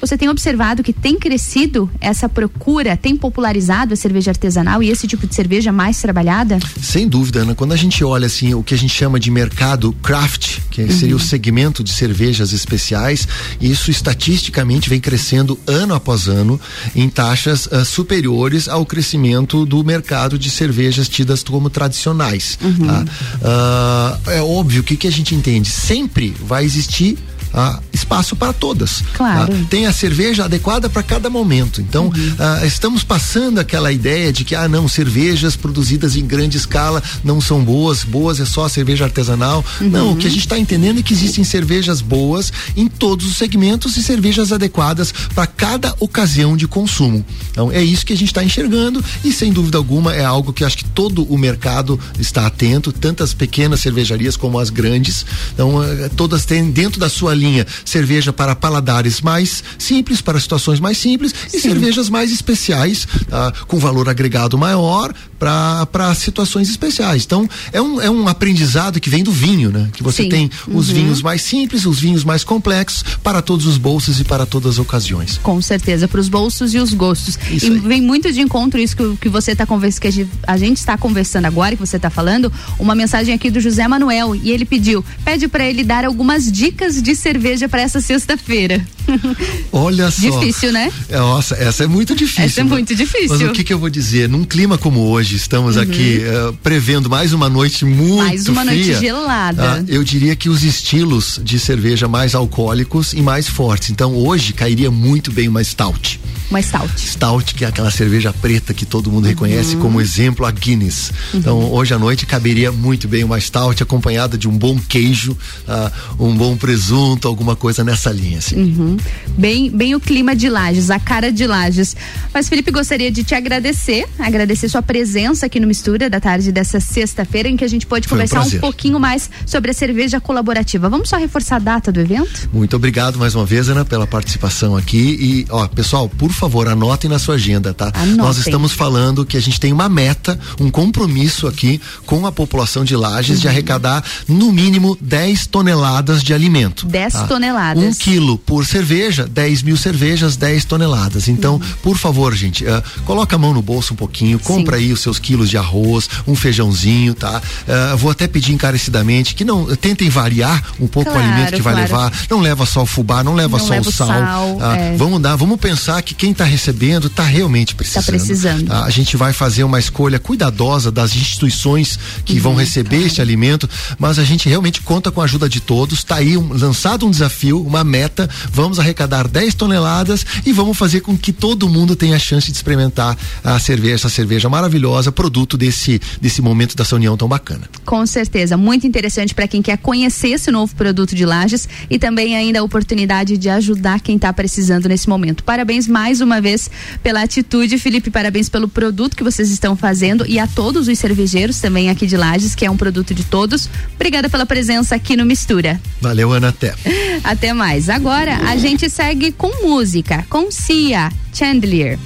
Você tem observado que tem crescido essa procura, tem popularizado a cerveja artesanal e esse tipo de cerveja mais trabalhada? Sem dúvida, Ana, quando a gente olha assim o que a gente chama de mercado craft, que seria o segmento de cervejas especiais, isso estatisticamente vem crescendo ano após ano em taxas ah, superiores ao crescimento do mercado de cervejas tidas como tradicionais. tá? Ah, é óbvio que o que a gente entende sempre vai existir ah, espaço para todas. Claro. tá? Tem a cerveja adequada para cada momento. Então, ah, estamos passando aquela ideia de que, ah, não, cervejas produzidas em grande escala não são boas, boas é só a cerveja artesanal. Não, o que a gente está entendendo é que existem cervejas boas em todos os segmentos e cervejas adequadas para cada ocasião de consumo. Então, é isso que a gente está enxergando e, sem dúvida alguma, é algo que acho que todo o mercado está atento, tantas pequenas cervejarias como as grandes. Então, eh, todas têm dentro da sua linha cerveja para paladares mais simples, para situações mais simples, e cervejas mais especiais, tá? com valor agregado maior para situações especiais. Então, é um, é um aprendizado que vem do vinho, né? Que você Sim. tem os Uhum. vinhos mais simples, os vinhos mais complexos, para todos os bolsos e para todas as ocasiões. Com certeza, para os bolsos e os gostos. e vem muito de encontro isso que, que você está conversando, que a gente, a gente está conversando agora, que você está falando, uma mensagem aqui do José Manuel e ele pediu, pede para ele dar algumas dicas de cerveja para essa sexta-feira. Olha só. Difícil, né? É, Nossa, essa é muito difícil. Essa é né? muito difícil. Mas o que, que eu vou dizer? Num clima como hoje, estamos Uhum. aqui eh, prevendo mais uma noite muito Mais uma noite fria, gelada. ah, eu diria que os estilos de cerveja mais alcoólicos e mais fortes. Então hoje cairia muito bem uma stout. Uma stout. Stout, que é aquela cerveja preta que todo mundo reconhece Uhum. como exemplo a Guinness. Então, hoje à noite caberia muito bem uma stout acompanhada de um bom queijo, ah, um bom presunto, alguma coisa nessa linha. Assim. Uhum. Bem, bem o clima de Lages, a cara de Lages. Mas Felipe, gostaria de te agradecer, agradecer sua presença aqui no Mistura da tarde dessa sexta-feira, em que a gente pode Foi um conversar um, prazer. pouquinho mais sobre a cerveja colaborativa. Vamos só reforçar a data do evento? Muito obrigado mais uma vez, Ana, pela participação aqui. E, ó, pessoal, por favor, anotem na sua agenda, tá? Anotem. Nós estamos falando que a gente tem uma meta, um compromisso aqui com a população de Lages Uhum. de arrecadar no mínimo 10 toneladas de alimento. 10 tá? toneladas. Um quilo por cerveja, 10 mil cervejas, 10 toneladas. Então, Uhum. por favor, gente, ah, coloca a mão no bolso um pouquinho, compra aí os seus quilos de arroz, um feijãozinho, tá? Ah, vou até pedir encarecidamente que não tentem variar um pouco Claro, o alimento que vai claro. levar. Não leva só o fubá, não leva Não só leva o sal. sal, ah, é. Vamos dar, vamos pensar que quem está recebendo está realmente precisando. precisando. Ah, a gente vai fazer uma escolha cuidadosa das instituições que Uhum, vão receber este alimento, mas a gente realmente conta com a ajuda de todos. Está aí um- lançado um desafio, uma meta. Vamos arrecadar 10 toneladas e vamos fazer com que todo mundo tenha a chance de experimentar a cerveja, essa cerveja maravilhosa, produto desse, desse momento dessa união tão bacana. Com certeza, muito interessante para quem quer conhecer esse novo produto de Lages e também ainda a oportunidade de ajudar quem está precisando nesse momento. Parabéns mais uma vez pela atitude, Felipe, parabéns pelo produto que vocês estão fazendo e a todos os cervejeiros também aqui de Lages, que é um produto de todos. Obrigada pela presença aqui no Mistura. Valeu, Ana, até. Até mais. Agora a a gente segue com música, com Cia Chandler.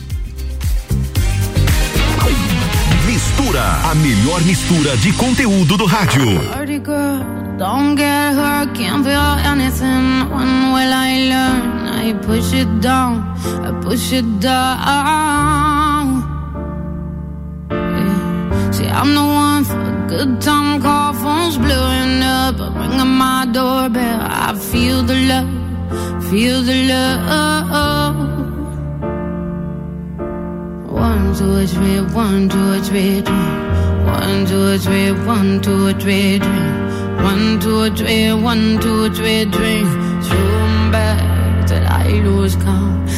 Mistura, a melhor mistura de conteúdo do rádio. Don't get hurt, can't feel anything. When will I learn? I push it down, I push it down. See, I'm the one for a good time. Call phones blowing up, ringing my doorbell. I feel the love. Feel the love. One, two, three, one, two, three, three. One, two, three, one, two, three, three. One, two, three, one, two, three, three. Zoom back till I lose count.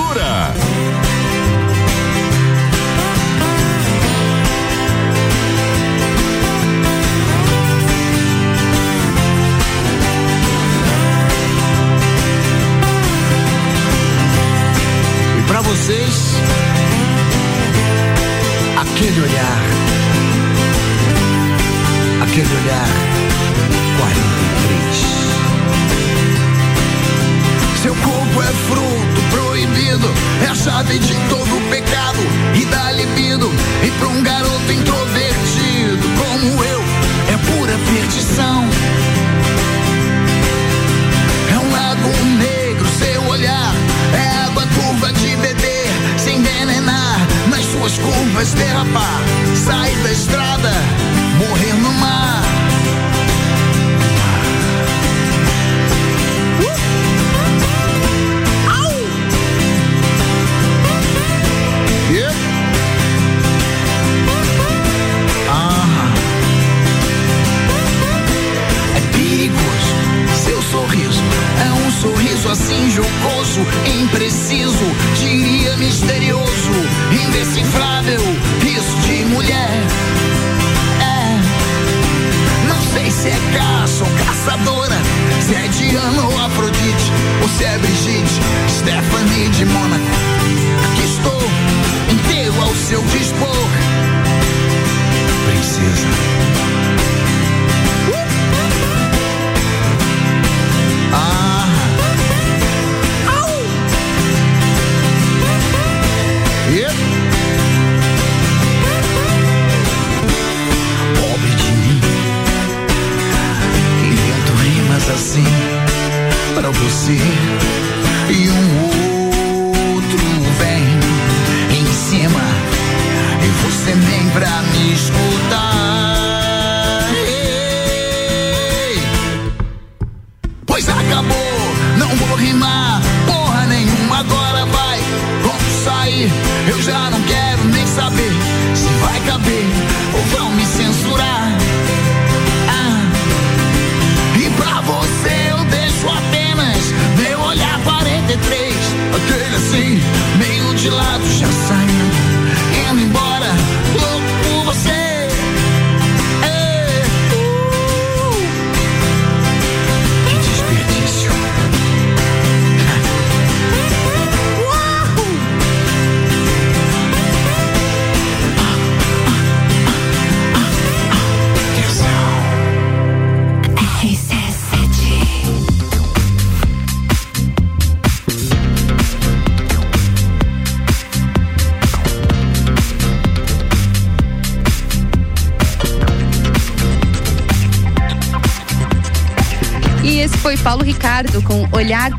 Cultura. E para vocês, aquele olhar, aquele olhar savage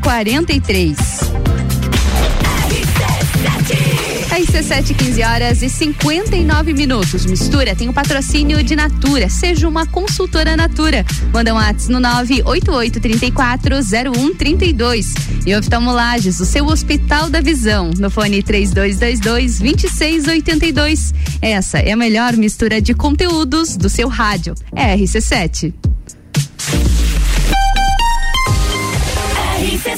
43. RC7, 15 horas e 59 minutos. Mistura tem o patrocínio de Natura. Seja uma consultora Natura. Manda um WhatsApp no 988340132. E oftalmolages, o seu Hospital da Visão. No fone 3222-2682. Essa é a melhor mistura de conteúdos do seu rádio. É RC7.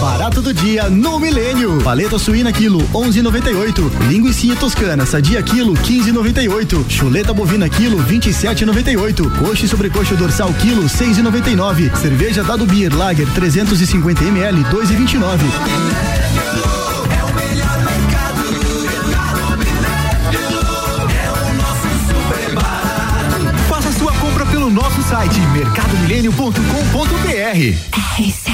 Barato do dia no Milênio. Paleta suína quilo 11,98. Linguiça toscana sadia quilo 15,98. Chuleta bovina quilo 27,98. Coxa e sobrecoxa dorsal quilo 6,99. Cerveja Dado Beer Lager 350 ml 2,29. Site mercadomilênio.com.br. Uma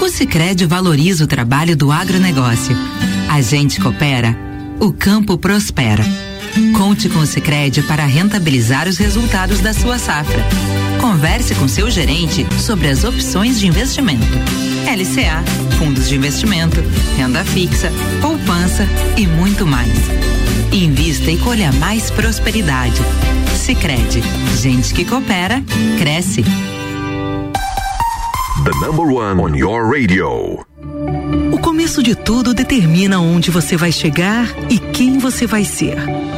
O Sicredi valoriza o trabalho do agronegócio. A gente coopera, o campo prospera. Conte com o Sicredi para rentabilizar os resultados da sua safra. Converse com seu gerente sobre as opções de investimento. LCA, fundos de investimento, renda fixa, poupança e muito mais. Invista e colha mais prosperidade. Sicredi, gente que coopera cresce. The number one on your radio. O começo de tudo determina onde você vai chegar e quem você vai ser.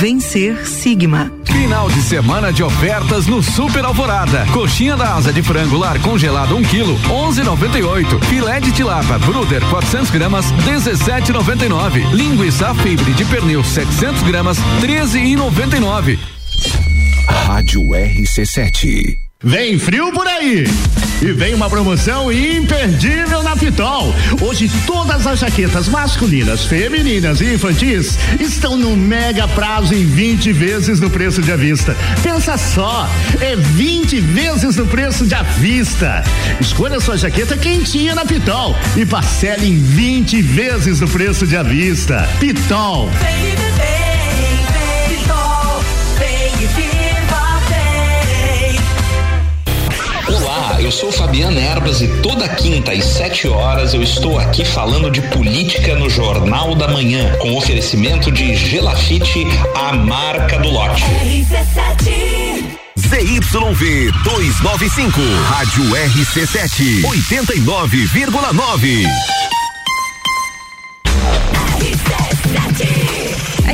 Vencer Sigma. Final de semana de ofertas no Super Alvorada. Coxinha da asa de frango lar congelado 1 kg, 11,98. Filé de tilapa Bruder 400 gramas, 17,99. Linguiça fibre de pernil 700 gramas, 13,99. Rádio RC7. Vem frio por aí! E vem uma promoção imperdível na Pitol. Hoje todas as jaquetas masculinas, femininas e infantis estão no mega prazo em 20 vezes no preço de avista. Pensa só, é 20 vezes no preço de avista. Escolha sua jaqueta quentinha na Pitol e parcele em 20 vezes no preço de avista. Pitol. Eu sou Fabiana Erbas e toda quinta às 7 horas eu estou aqui falando de política no Jornal da Manhã, com oferecimento de Gelafite, a marca do lote. ZYV 295, Rádio RC7, 89,9.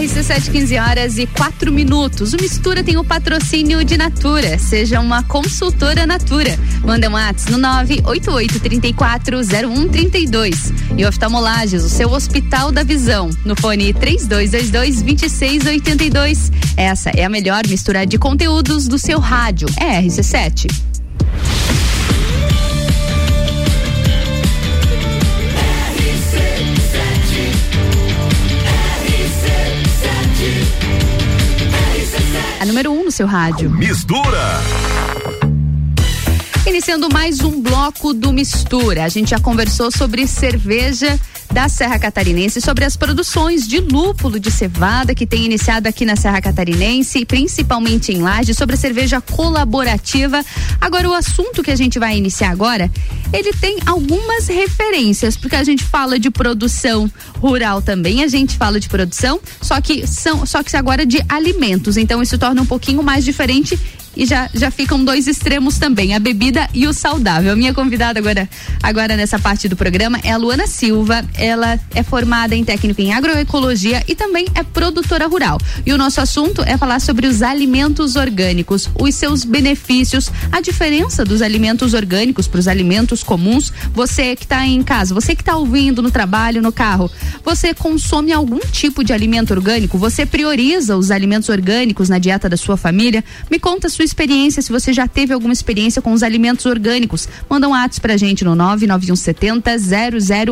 RC7, 15 horas e 4 minutos. O Mistura tem o patrocínio de Natura. Seja uma consultora Natura. Manda um WhatsApp no 988340132. E oftalmolages, o seu Hospital da Visão. No fone 3222-2682. Essa é a melhor mistura de conteúdos do seu rádio. É RC7. A número 1 um no seu rádio. Mistura. Iniciando mais um bloco do Mistura. A gente já conversou sobre cerveja da Serra Catarinense, sobre as produções de lúpulo de cevada que tem iniciado aqui na Serra Catarinense, principalmente em Laje, sobre a cerveja colaborativa. Agora, o assunto que a gente vai iniciar agora, ele tem algumas referências, porque a gente fala de produção rural também, a gente fala de produção, só que são, só que agora de alimentos. Então, isso torna um pouquinho mais diferente e já, já ficam dois extremos também, a bebida e o saudável. Minha convidada agora, agora nessa parte do programa é a Luana Silva. Ela é formada em técnico em agroecologia e também é produtora rural. E o nosso assunto é falar sobre os alimentos orgânicos, os seus benefícios, a diferença dos alimentos orgânicos para os alimentos comuns. Você que está em casa, você que está ouvindo no trabalho, no carro, você consome algum tipo de alimento orgânico? Você prioriza os alimentos orgânicos na dieta da sua família? Me conta a sua experiência, se você já teve alguma experiência com os alimentos orgânicos. Manda um WhatsApp pra gente no 99170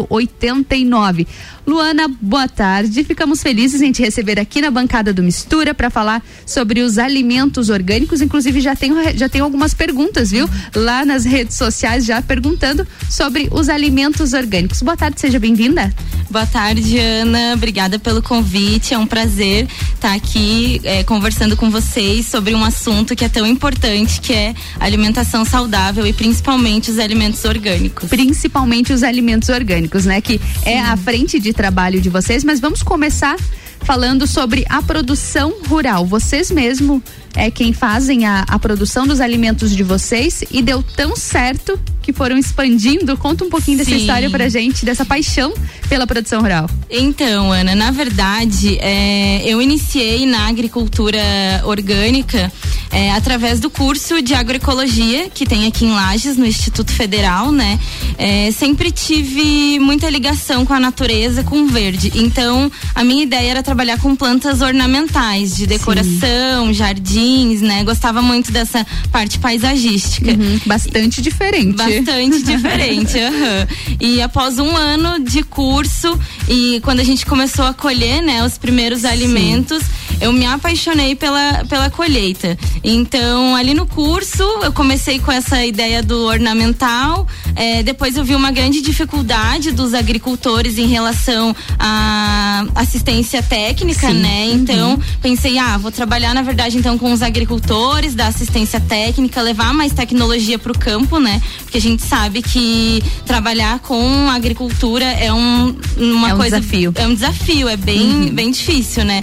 0089. Luana, boa tarde. Ficamos felizes em te receber aqui na bancada do Mistura para falar sobre os alimentos orgânicos. Inclusive, já tenho, já tenho algumas perguntas, viu? Lá nas redes sociais, já perguntando sobre os alimentos orgânicos. Boa tarde, seja bem-vinda. Boa tarde, Ana. Obrigada pelo convite. É um prazer estar aqui é, conversando com vocês sobre um assunto que é tão importante, que é alimentação saudável e principalmente os alimentos orgânicos. Principalmente os alimentos orgânicos, né? Que é a frente de trabalho de vocês, mas vamos começar falando sobre a produção rural. Vocês mesmo é quem fazem a, a produção dos alimentos de vocês e deu tão certo que foram expandindo. Conta um pouquinho dessa Sim. história pra gente, dessa paixão pela produção rural. Então, Ana, na verdade, é, eu iniciei na agricultura orgânica é, através do curso de agroecologia que tem aqui em Lages, no Instituto Federal, né? É, sempre tive muita ligação com a natureza, com o verde. Então, a minha ideia era trabalhar com plantas ornamentais, de decoração, Sim. Jardins, né? Gostava muito dessa parte paisagística. Uhum, bastante diferente. Bastante diferente. Uhum. E após um ano de curso e quando a gente começou a colher, né, os primeiros Sim. alimentos, eu me apaixonei pela, pela colheita. Então, ali no curso, eu comecei com essa ideia do ornamental. É, depois eu vi uma grande dificuldade dos agricultores em relação à assistência técnica, Sim. né? Então, uhum. pensei, ah, vou trabalhar, na verdade, então, com os agricultores da assistência técnica, levar mais tecnologia para o campo, né? Porque a gente sabe que trabalhar com agricultura é um, uma é um coisa. Desafio. É um desafio, é bem, uhum. bem difícil, né?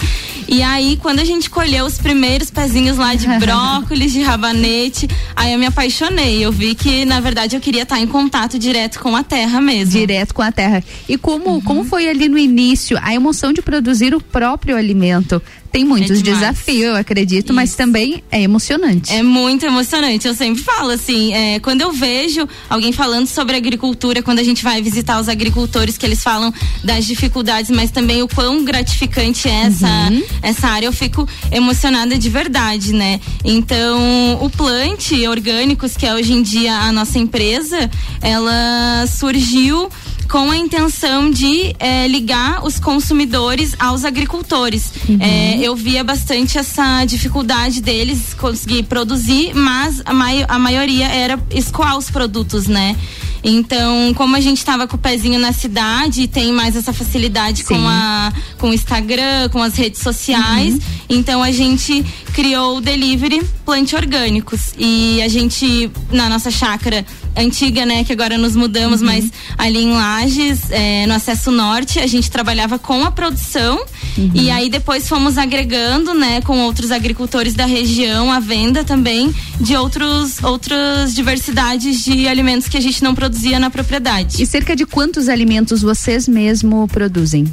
E aí, quando a gente colheu os primeiros pezinhos lá de brócolis, de rabanete, aí eu me apaixonei. Eu vi que, na verdade, eu queria estar em contato direto com a terra mesmo. Direto com a terra. E como, uhum. como foi ali no início a emoção de produzir o próprio alimento? Tem muitos é desafios, eu acredito, Isso. mas também é emocionante. É muito emocionante. Eu sempre falo assim, é, quando eu vejo alguém falando sobre agricultura, quando a gente vai visitar os agricultores, que eles falam das dificuldades, mas também o quão gratificante é essa, uhum. essa área, eu fico emocionada de verdade, né? Então, o Plant Orgânicos, que é hoje em dia a nossa empresa, ela surgiu com a intenção de é, ligar os consumidores aos agricultores. Uhum. É, eu via bastante essa dificuldade deles conseguir produzir, mas a, mai a maioria era escoar os produtos, né? Então, como a gente estava com o pezinho na cidade, tem mais essa facilidade com a com o Instagram, com as redes sociais. Uhum. Então a gente criou o delivery plante orgânicos e a gente na nossa chácara antiga, né, que agora nos mudamos, uhum. mas ali em Lages, é, no acesso norte, a gente trabalhava com a produção uhum. e aí depois fomos agregando, né, com outros agricultores da região, a venda também de outros outras diversidades de alimentos que a gente não produzia na propriedade. E cerca de quantos alimentos vocês mesmo produzem?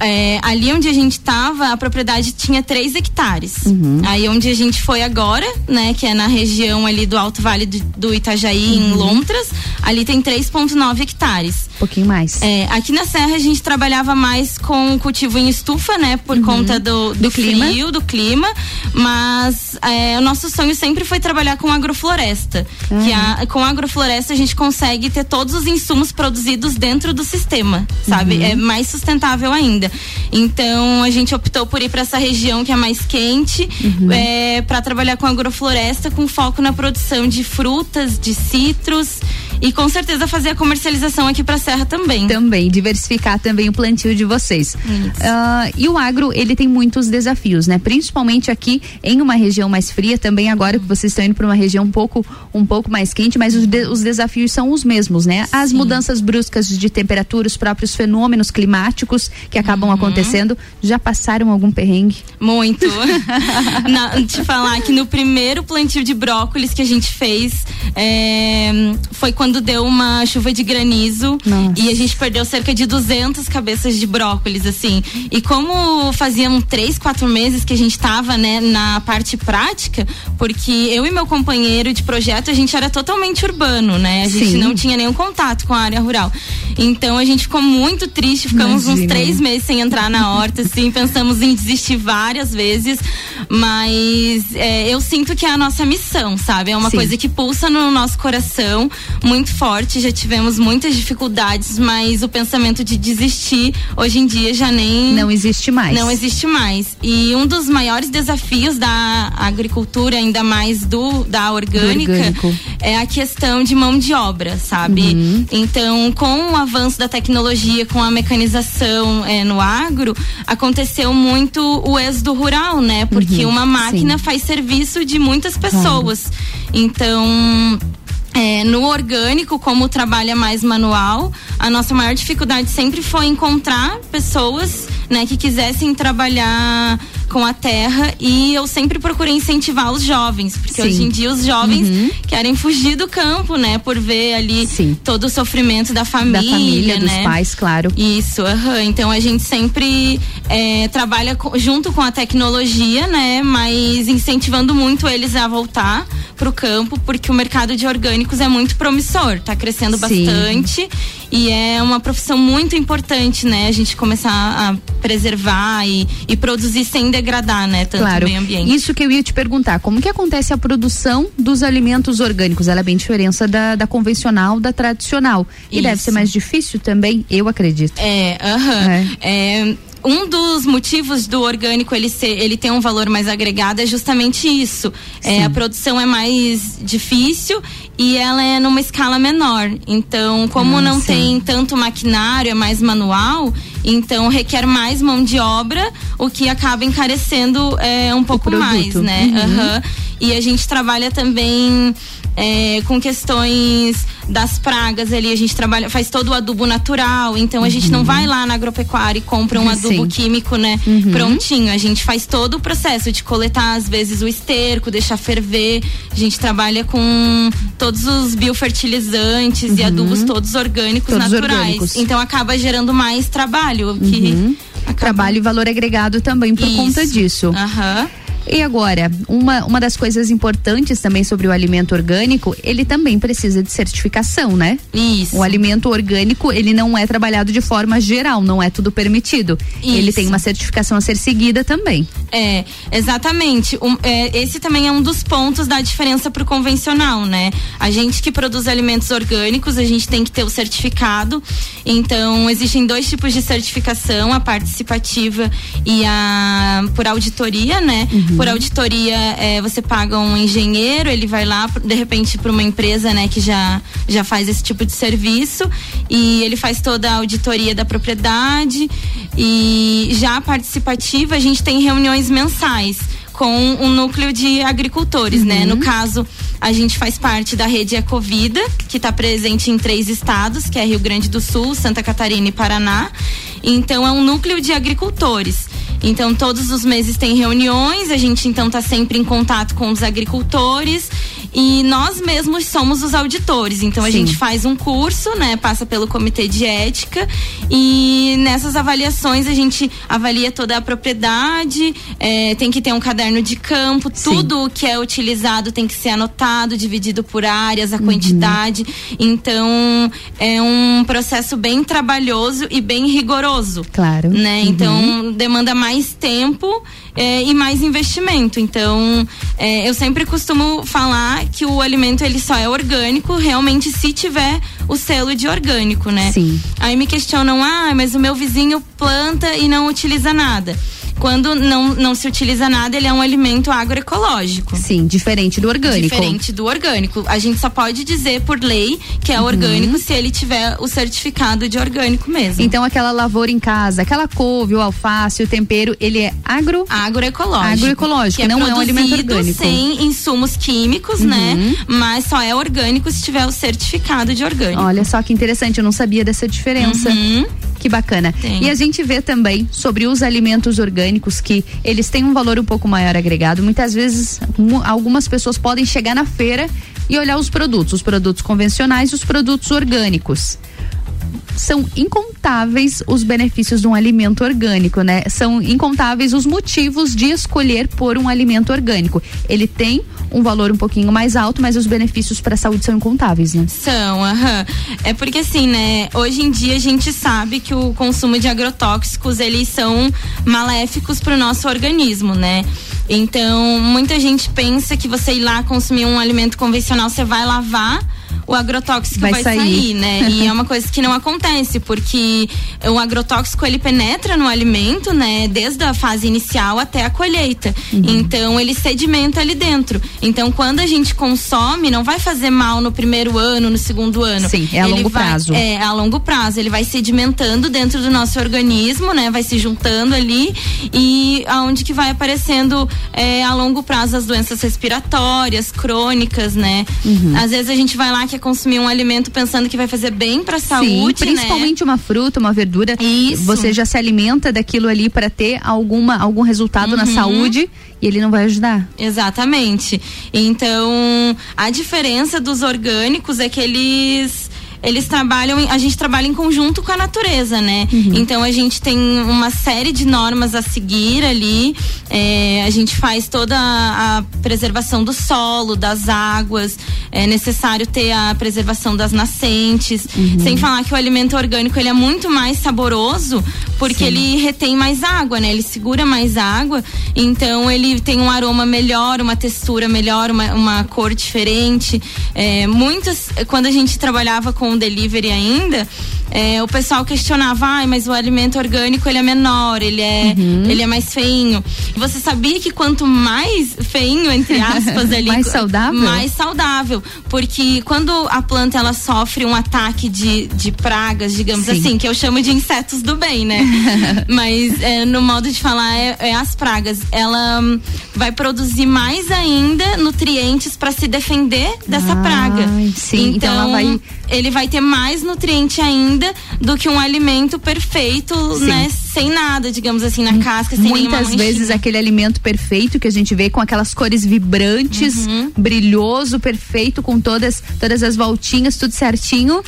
É, ali onde a gente estava, a propriedade tinha 3 hectares. Uhum. Aí onde a gente foi agora, né, que é na região ali do Alto Vale do, do Itajaí, uhum. em Lontras, ali tem 3,9 hectares. Um pouquinho mais. É, aqui na Serra a gente trabalhava mais com cultivo em estufa, né, por uhum. conta do, do, do clima. frio, do clima, mas é, o nosso sonho sempre foi trabalhar com agrofloresta. Que a, com agrofloresta a gente consegue ter todos os insumos produzidos dentro do sistema, sabe? Uhum. É mais sustentável ainda. Então a gente optou por ir para essa região que é mais quente, uhum. é, para trabalhar com agrofloresta com foco na produção de frutas, de citros e com certeza fazer a comercialização aqui para a Serra também. Também, diversificar também o plantio de vocês. Uh, e o agro, ele tem muitos desafios, né? Principalmente aqui em uma região mais fria, também agora que vocês estão indo para uma região um pouco, um pouco mais quente, mas os, de, os desafios são os mesmos, né? As Sim. mudanças bruscas de temperatura, os próprios fenômenos climáticos que acabam uhum. acontecendo, já passaram algum perrengue? Muito. Na, te falar que no primeiro plantio de brócolis que a gente fez, é, foi quando deu uma chuva de granizo Nossa. e a gente perdeu cerca de 200 cabeças de brócolis, assim. E como faziam três, quatro meses que a gente tava, né, na parte prática, porque eu e meu companheiro de projeto, a gente era totalmente urbano, né? A gente Sim. não tinha nenhum contato com a área rural. Então a gente ficou muito triste, ficamos Imagina. uns três meses sem entrar na horta, assim, pensamos em desistir várias vezes, mas é, eu sinto que é a nossa missão, sabe? É uma Sim. coisa que pulsa no nosso coração, muito forte, já tivemos muitas dificuldades, mas o pensamento de desistir hoje em dia já nem. Não existe mais. Não existe mais. E um dos maiores desafios da agricultura, ainda mais do da orgânica, do é a questão de mão de obra, sabe? Uhum. Então, com o avanço da tecnologia, com a mecanização é, no agro, aconteceu muito o êxodo rural, né? Porque uhum. uma máquina Sim. faz serviço de muitas pessoas. Então é, no orgânico, como trabalha mais manual, a nossa maior dificuldade sempre foi encontrar pessoas né, que quisessem trabalhar com a terra e eu sempre procurei incentivar os jovens, porque Sim. hoje em dia os jovens Uhum. querem fugir do campo, né? Por ver ali todo o sofrimento da família, Da família, dos né? pais, claro. Isso, aham. Então a gente sempre é, trabalha junto com a tecnologia, né? Mas incentivando muito eles a voltar pro campo, porque o mercado de é muito promissor, tá crescendo Sim. bastante e é uma profissão muito importante, né? A gente começar a preservar e, e produzir sem degradar, né? Tanto claro. o meio ambiente. Isso que eu ia te perguntar, como que acontece a produção dos alimentos orgânicos? Ela é bem diferença da, da convencional, da tradicional. E deve Isso. ser mais difícil também, eu acredito. É, aham. É, um dos motivos do orgânico ele ser, ele ter um valor mais agregado é justamente isso. É, a produção é mais difícil e ela é numa escala menor. Então, como Ah, não tem tanto maquinário, é mais manual, então requer mais mão de obra, o que acaba encarecendo é, um pouco mais, né? Uhum. Aham. E a gente trabalha também é, com questões das pragas ali, a gente trabalha, faz todo o adubo natural, então a gente não vai lá na agropecuária e compra um adubo Sim. químico, né, Uhum. prontinho. A gente faz todo o processo de coletar, às vezes, o esterco, deixar ferver. A gente trabalha com todos os biofertilizantes e Uhum. adubos todos orgânicos Todos naturais. orgânicos. Então acaba gerando mais trabalho, que Uhum. Trabalho e valor agregado também por Isso. conta disso. Aham. E agora, uma, uma das coisas importantes também sobre o alimento orgânico, ele também precisa de certificação, né? Isso. O alimento orgânico, ele não é trabalhado de forma geral, não é tudo permitido. Ele Isso. tem uma certificação a ser seguida também. É, exatamente. Um, é, esse também é um dos pontos da diferença pro convencional, né? A gente que produz alimentos orgânicos, a gente tem que ter o certificado. Então, existem dois tipos de certificação, a participativa e a por auditoria, né? Por auditoria, é, você paga um engenheiro, ele vai lá, de repente, para uma empresa, né, que já, já faz esse tipo de serviço e ele faz toda a auditoria da propriedade e já a participativa, a gente tem reuniões mensais com um núcleo de agricultores, né? No caso, a gente faz parte da rede Ecovida, que está presente em três estados, que é Rio Grande do Sul, Santa Catarina e Paraná. Então é um núcleo de agricultores. Então todos os meses tem reuniões, a gente então está sempre em contato com os agricultores e nós mesmos somos os auditores. Então a Sim. gente faz um curso, né? Passa pelo comitê de ética e nessas avaliações a gente avalia toda a propriedade, eh, tem que ter um caderno de campo, tudo o que é utilizado tem que ser anotado, dividido por áreas, a quantidade. Então é um processo bem trabalhoso e bem rigoroso. Claro. Né? Uhum. Então demanda mais tempo eh, e mais investimento. Então eh, eu sempre costumo falar que o alimento ele só é orgânico realmente se tiver o selo de orgânico, né? Sim. Aí me questionam, ah, mas o meu vizinho planta e não utiliza nada. Quando não, não se utiliza nada, ele é um alimento agroecológico. Sim, diferente do orgânico. Diferente do orgânico. A gente só pode dizer por lei que é orgânico se ele tiver o certificado de orgânico mesmo. Então aquela lavoura em casa, aquela couve, o alface, o tempero, ele é agro agroecológico. Agroecológico, que não é um alimento orgânico. sem insumos químicos, Uhum. né? Mas só é orgânico se tiver o certificado de orgânico. Olha só que interessante, eu não sabia dessa diferença. Uhum. Que bacana. E a gente vê também sobre os alimentos orgânicos que eles têm um valor um pouco maior agregado. Muitas vezes, algumas pessoas podem chegar na feira e olhar os produtos, os produtos convencionais e os produtos orgânicos. São incontáveis os benefícios de um alimento orgânico, né? São incontáveis os motivos de escolher por um alimento orgânico. Ele tem um valor um pouquinho mais alto, mas os benefícios para a saúde são incontáveis, né? São, aham. É porque assim, né? Hoje em dia a gente sabe que o consumo de agrotóxicos eles são maléficos para o nosso organismo, né? Então, muita gente pensa que você ir lá consumir um alimento convencional, você vai lavar o agrotóxico Vai vai, sair. sair. né? E é uma coisa que não acontece, porque o agrotóxico ele penetra no alimento, né? Desde a fase inicial até a colheita. Uhum. Então ele sedimenta ali dentro. Então quando a gente consome, não vai fazer mal no primeiro ano, no segundo ano. Sim, é a Ele longo vai- prazo. É, a longo prazo. Ele vai sedimentando dentro do nosso organismo, né? Vai se juntando ali e aonde que vai aparecendo é, a longo prazo as doenças respiratórias, crônicas, né? Uhum. Às vezes a gente vai lá que quer consumir um alimento pensando que vai fazer bem para a saúde, Sim, né? principalmente uma fruta, uma verdura. Isso. Você já se alimenta daquilo ali para ter alguma algum resultado na Uhum. saúde e ele não vai ajudar. Exatamente. Então, a diferença dos orgânicos é que eles eles trabalham, a gente trabalha em conjunto com a natureza, né? Então a gente tem uma série de normas a seguir ali. é, a gente faz toda a, a preservação do solo, das águas. É necessário ter a preservação das nascentes. Sem falar que o alimento orgânico ele é muito mais saboroso porque Sim. ele retém mais água, né? Ele segura mais água, então ele tem um aroma melhor, uma textura melhor, uma, uma cor diferente. É, muitas, quando a gente trabalhava com o delivery ainda, é, o pessoal questionava, ah, mas o alimento orgânico ele é menor, ele é, Uhum. ele é mais feinho. Você sabia que quanto mais feinho, entre aspas, ali, Mais saudável? mais saudável, porque quando a planta ela sofre um ataque de, de pragas, digamos Sim. assim, que eu chamo de insetos do bem, né? Mas é, no modo de falar é, é as pragas. Ela hum, vai produzir mais ainda nutrientes para se defender dessa Ah, praga. sim, então ela vai- ele vai ter mais nutriente ainda do que um alimento perfeito, Sim. né? Sem nada, digamos assim, na casca, sem Muitas vezes aquele alimento perfeito que a gente vê com aquelas cores vibrantes, Uhum. brilhoso, perfeito, com todas, todas as voltinhas, tudo certinho.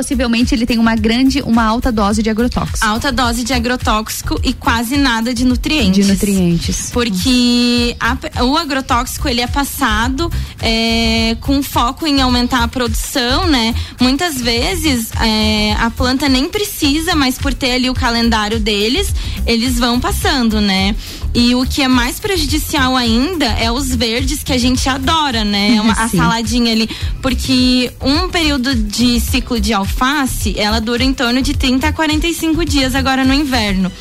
Possivelmente ele tem uma grande, uma alta dose de agrotóxico. alta dose de agrotóxico e quase nada de nutrientes. De nutrientes. Porque a- o agrotóxico ele é passado é, com foco em aumentar a produção, né? Muitas vezes é, a planta nem precisa, mas por ter ali o calendário deles, eles vão passando, né? E o que é mais prejudicial ainda é os verdes que a gente adora, né? Uma- a Sim. saladinha ali. Porque um período de ciclo de alface, ela dura em torno de 30 a 45 dias agora no inverno.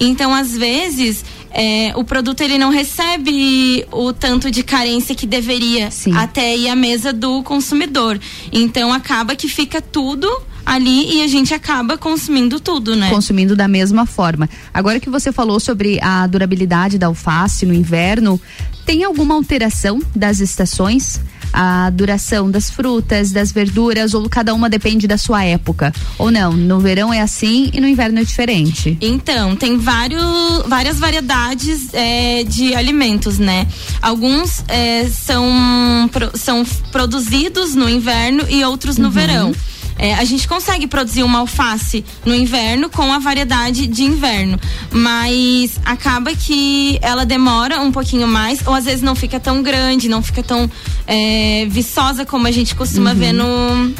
Então, às vezes, é, o produto ele não recebe o tanto de carência que deveria até ir à mesa do consumidor. Então, acaba que fica tudo ali e a gente acaba consumindo tudo, né? consumindo da mesma forma. Agora que você falou sobre a durabilidade da alface no inverno, tem alguma alteração das estações? A duração das frutas, das verduras, ou cada uma depende da sua época? Ou não? No verão é assim e no inverno é diferente? Então, tem vários, várias variedades é, de alimentos, né? Alguns é, são, são produzidos no inverno e outros no Uhum. verão. É, a gente consegue produzir uma alface no inverno com a variedade de inverno, mas acaba que ela demora um pouquinho mais, ou às vezes não fica tão grande, não fica tão é, viçosa como a gente costuma Uhum. ver no,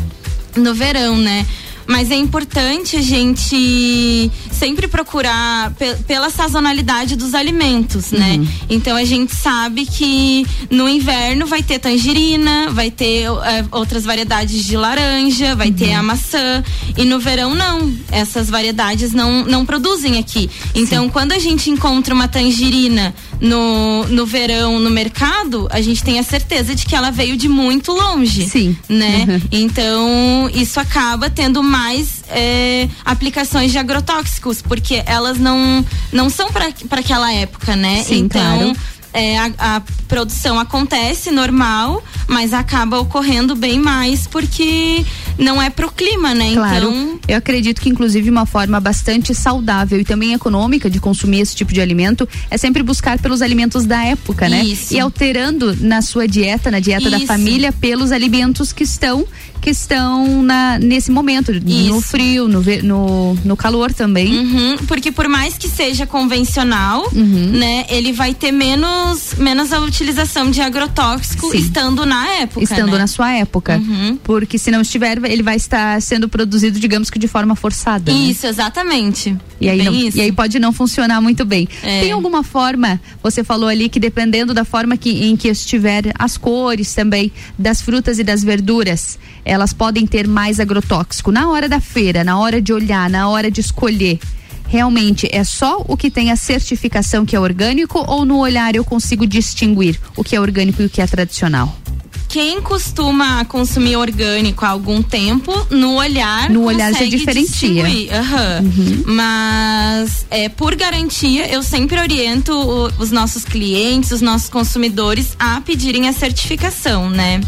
no verão, né? Mas é importante a gente sempre procurar pe- pela sazonalidade dos alimentos, né? Uhum. Então a gente sabe que no inverno vai ter tangerina, vai ter eh, outras variedades de laranja, vai ter Uhum. a maçã. E no verão não. Essas variedades não, não produzem aqui. Então quando a gente encontra uma tangerina no, no verão no mercado, a gente tem a certeza de que ela veio de muito longe. Sim. Né? Uhum. Então, isso acaba tendo mais é, aplicações de agrotóxicos, porque elas não, não são para aquela época, né? Sim, então, claro. É, a, a produção acontece normal, mas acaba ocorrendo bem mais porque não é pro clima, né? Claro. Então, Eu acredito que, inclusive, uma forma bastante saudável e também econômica de consumir esse tipo de alimento é sempre buscar pelos alimentos da época, né? Isso. E alterando na sua dieta, na dieta da Isso. família, pelos alimentos que estão que estão na, nesse momento, no Isso. frio, no, no, no calor também. Uhum, porque por mais que seja convencional, Uhum. né, ele vai ter menos, menos a utilização de agrotóxico Sim. estando na época. Estando né? na sua época. Uhum. Porque se não estiver, ele vai estar sendo produzido, digamos que de forma forçada. né? Isso, exatamente. E aí, não- e aí pode não funcionar muito bem. É. Tem alguma forma, você falou ali que dependendo da forma que, em que estiver as cores também das frutas e das verduras, elas podem ter mais agrotóxico. Na hora da feira, na hora de olhar, na hora de escolher, realmente é só o que tem a certificação que é orgânico ou no olhar eu consigo distinguir o que é orgânico e o que é tradicional? Quem costuma consumir orgânico há algum tempo, no olhar. No olhar já diferencia. distinguir. Aham. Mas, é, por garantia, eu sempre oriento o- os nossos clientes, os nossos consumidores a pedirem a certificação, né?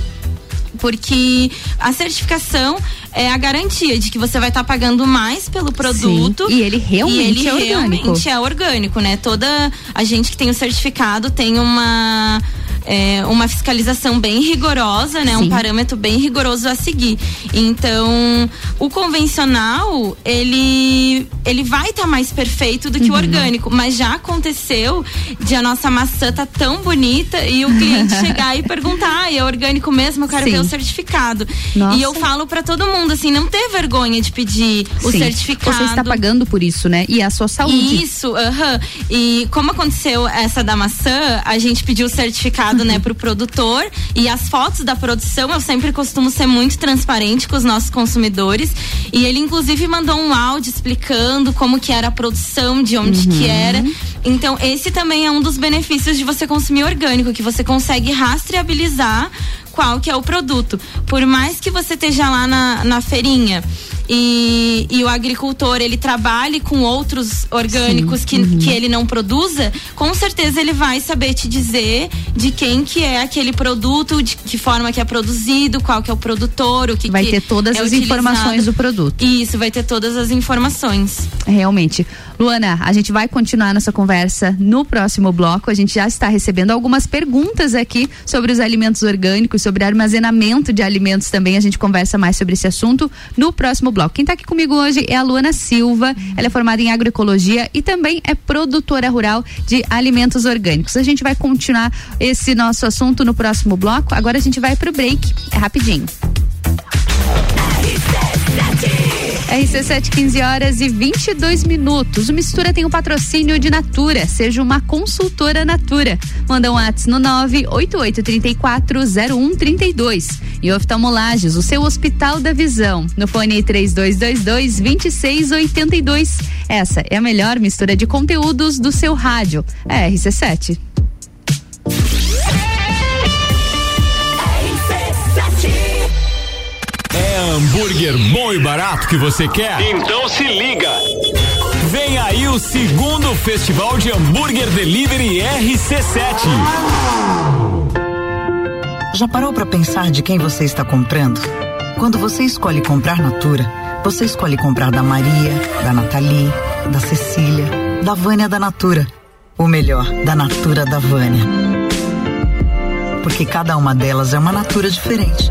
Porque a certificação é a garantia de que você vai estar pagando mais pelo produto. Sim, e ele realmente e ele é orgânico. realmente é orgânico, né? Toda a gente que tem o certificado tem uma é, uma fiscalização bem rigorosa, né? Um Sim. parâmetro bem rigoroso a seguir. Então, o convencional, ele ele vai estar mais perfeito do que Uhum. o orgânico, mas já aconteceu de a nossa maçã tá tão bonita e o cliente chegar e perguntar, ah, é orgânico mesmo? Eu quero Sim. ver o certificado. Nossa. E eu falo pra todo mundo assim, não ter vergonha de pedir o Sim. certificado. Você está pagando por isso, né? E a sua saúde. Isso, aham. E como aconteceu essa da maçã, a gente pediu o certificado, né, pro produtor e as fotos da produção, eu sempre costumo ser muito transparente com os nossos consumidores. E ele inclusive mandou um áudio explicando como que era a produção, de onde que era. Então, esse também é um dos benefícios de você consumir orgânico, que você consegue rastreabilizar qual que é o produto. Por mais que você esteja lá na, na feirinha e, e o agricultor ele trabalhe com outros orgânicos que, que ele não produza, com certeza ele vai saber te dizer de quem que é aquele produto, de que forma que é produzido, qual que é o produtor, o que Vai que ter todas é as utilizado. informações do produto. Isso, vai ter todas as informações. Realmente. Luana, a gente vai continuar nossa conversa no próximo bloco. A gente já está recebendo algumas perguntas aqui sobre os alimentos orgânicos, sobre armazenamento de alimentos também. A gente conversa mais sobre esse assunto no próximo bloco. Quem está aqui comigo hoje é a Luana Silva. Ela é formada em agroecologia e também é produtora rural de alimentos orgânicos. A gente vai continuar esse nosso assunto no próximo bloco. Agora a gente vai pro break. É rapidinho. RC7, 15 horas e 22 minutos. O Mistura tem o patrocínio de Natura. Seja uma consultora Natura. Manda um WhatsApp no 988340132. E oftalmolages, o seu Hospital da Visão. No fone 3222-2682. Essa é a melhor mistura de conteúdos do seu rádio. É RC7. Hambúrguer bom e barato que você quer? Então se liga! Vem aí o segundo Festival de Hambúrguer Delivery RC7. Já parou para pensar de quem você está comprando? Quando você escolhe comprar Natura, você escolhe comprar da Maria, da Nathalie, da Cecília, da Vânia da Natura. Ou melhor, da Natura da Vânia. Porque cada uma delas é uma Natura diferente.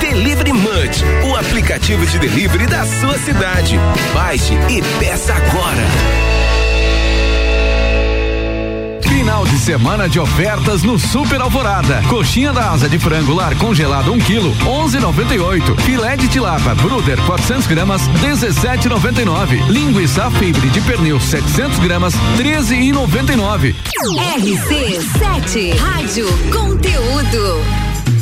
Delivery Munch, o aplicativo de delivery da sua cidade. Baixe e peça agora. Final de semana de ofertas no Super Alvorada. Coxinha da asa de frango lar congelado 1 kg, 11,98. Filé de tilapa Bruder 400 gramas, 17,99. Linguiça fibre de pernil 700 gramas, 13,99. RC7 Rádio Conteúdo.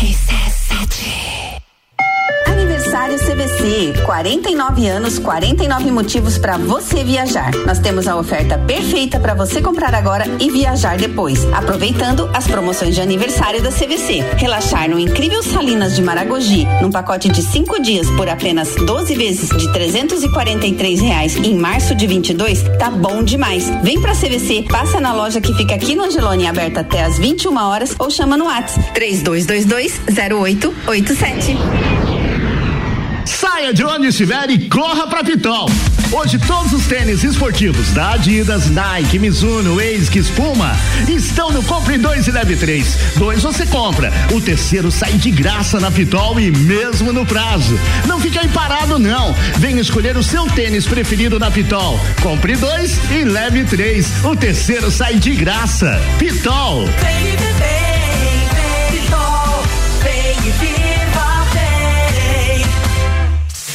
RC7 Aniversário CVC, 49 anos, 49 motivos para você viajar. Nós temos a oferta perfeita para você comprar agora e viajar depois, aproveitando as promoções de aniversário da CVC. Relaxar no incrível Salinas de Maragogi, num pacote de cinco dias por apenas 12 vezes de 343 reais em março de 22, tá bom demais. Vem pra CVC, passa na loja que fica aqui no Angelone, aberta até às 21 horas ou chama no WhatsApp 3222 0887. Saia de onde estiver e corra pra Pitol. Hoje todos os tênis esportivos da Adidas, Nike, Mizuno, ASICS, Puma estão no Compre 2 e Leve 3. Dois você compra, o terceiro sai de graça na Pitol e mesmo no prazo. Não fique aí parado não. Venha escolher o seu tênis preferido na Pitol. Compre dois e leve três. O terceiro sai de graça. Pitol.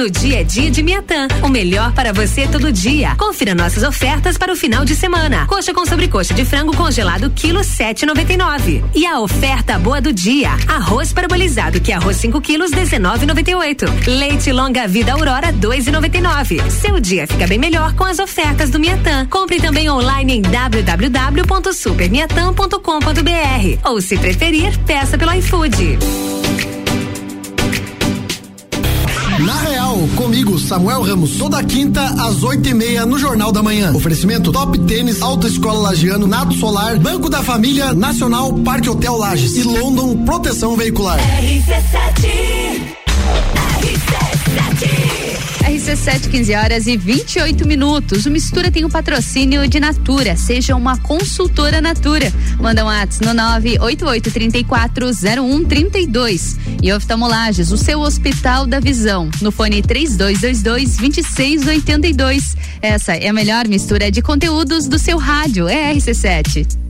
Todo dia é dia de Miatã. O melhor para você todo dia. Confira nossas ofertas para o final de semana. Coxa com sobrecoxa de frango congelado, quilo 7,99. E a oferta boa do dia: arroz parabolizado, que é arroz 5 quilos, 19,98. Leite longa vida Aurora, 2,99. Seu dia fica bem melhor com as ofertas do Miatã. Compre também online em www.supermiatã.com.br. Ou se preferir, peça pelo iFood. Na Real, comigo, Samuel Ramos, toda quinta às oito e meia no Jornal da Manhã. Oferecimento Top Tênis, Autoescola Lagiano, Nado Solar, Banco da Família, Nacional, Parque Hotel Lages e London Proteção Veicular. RC7, 15 horas e 28 minutos. O Mistura tem o patrocínio de Natura. Seja uma consultora Natura. Manda um WhatsApp no 988340132. E oftalmolages, o seu Hospital da Visão. No fone 3222-2682. Essa é a melhor mistura de conteúdos do seu rádio. É RC7.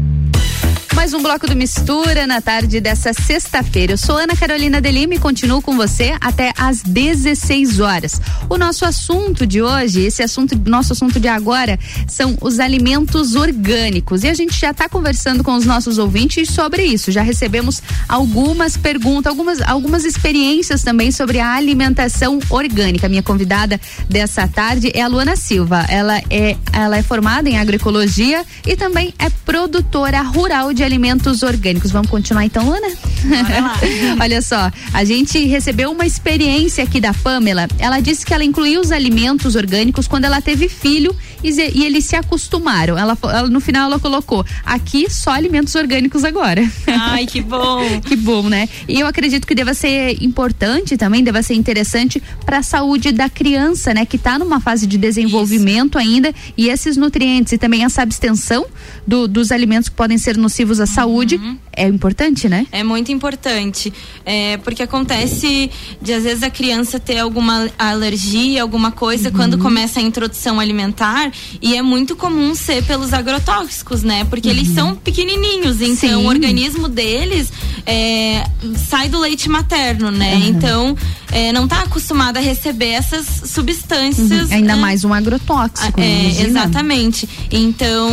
Mais um bloco do Mistura na tarde dessa sexta-feira. Eu sou Ana Carolina Delime e continuo com você até às 16 horas. O nosso assunto de hoje, esse assunto, nosso assunto de agora, são os alimentos orgânicos. E a gente já está conversando com os nossos ouvintes sobre isso. Já recebemos algumas perguntas, algumas, algumas experiências também sobre a alimentação orgânica. Minha convidada dessa tarde é a Luana Silva. Ela é, ela é formada em agroecologia e também é produtora rural de alimentos orgânicos. Vamos continuar então, Luana? Olha só, a gente recebeu uma experiência aqui da Pamela. Ela disse que ela incluiu os alimentos orgânicos quando ela teve filho e, e eles se acostumaram. Ela, ela- no final ela colocou aqui só alimentos orgânicos agora. Ai, que bom. que bom, né? E eu acredito que deva ser importante também, deva ser interessante para a saúde da criança, né? Que está numa fase de desenvolvimento ainda e esses nutrientes e também essa abstenção do- dos alimentos que podem ser nocivos à saúde é importante, né? É muito importante. É, porque acontece de às vezes a criança ter alguma alergia, alguma coisa, quando começa a introdução alimentar. E é muito comum ser pelos agrotóxicos, né? Porque eles são pequenininhos, então Sim. o organismo deles é, sai do leite materno, né? Então é, não está acostumado a receber essas substâncias. Uhum. Ainda né? mais um agrotóxico. É, exatamente. Então,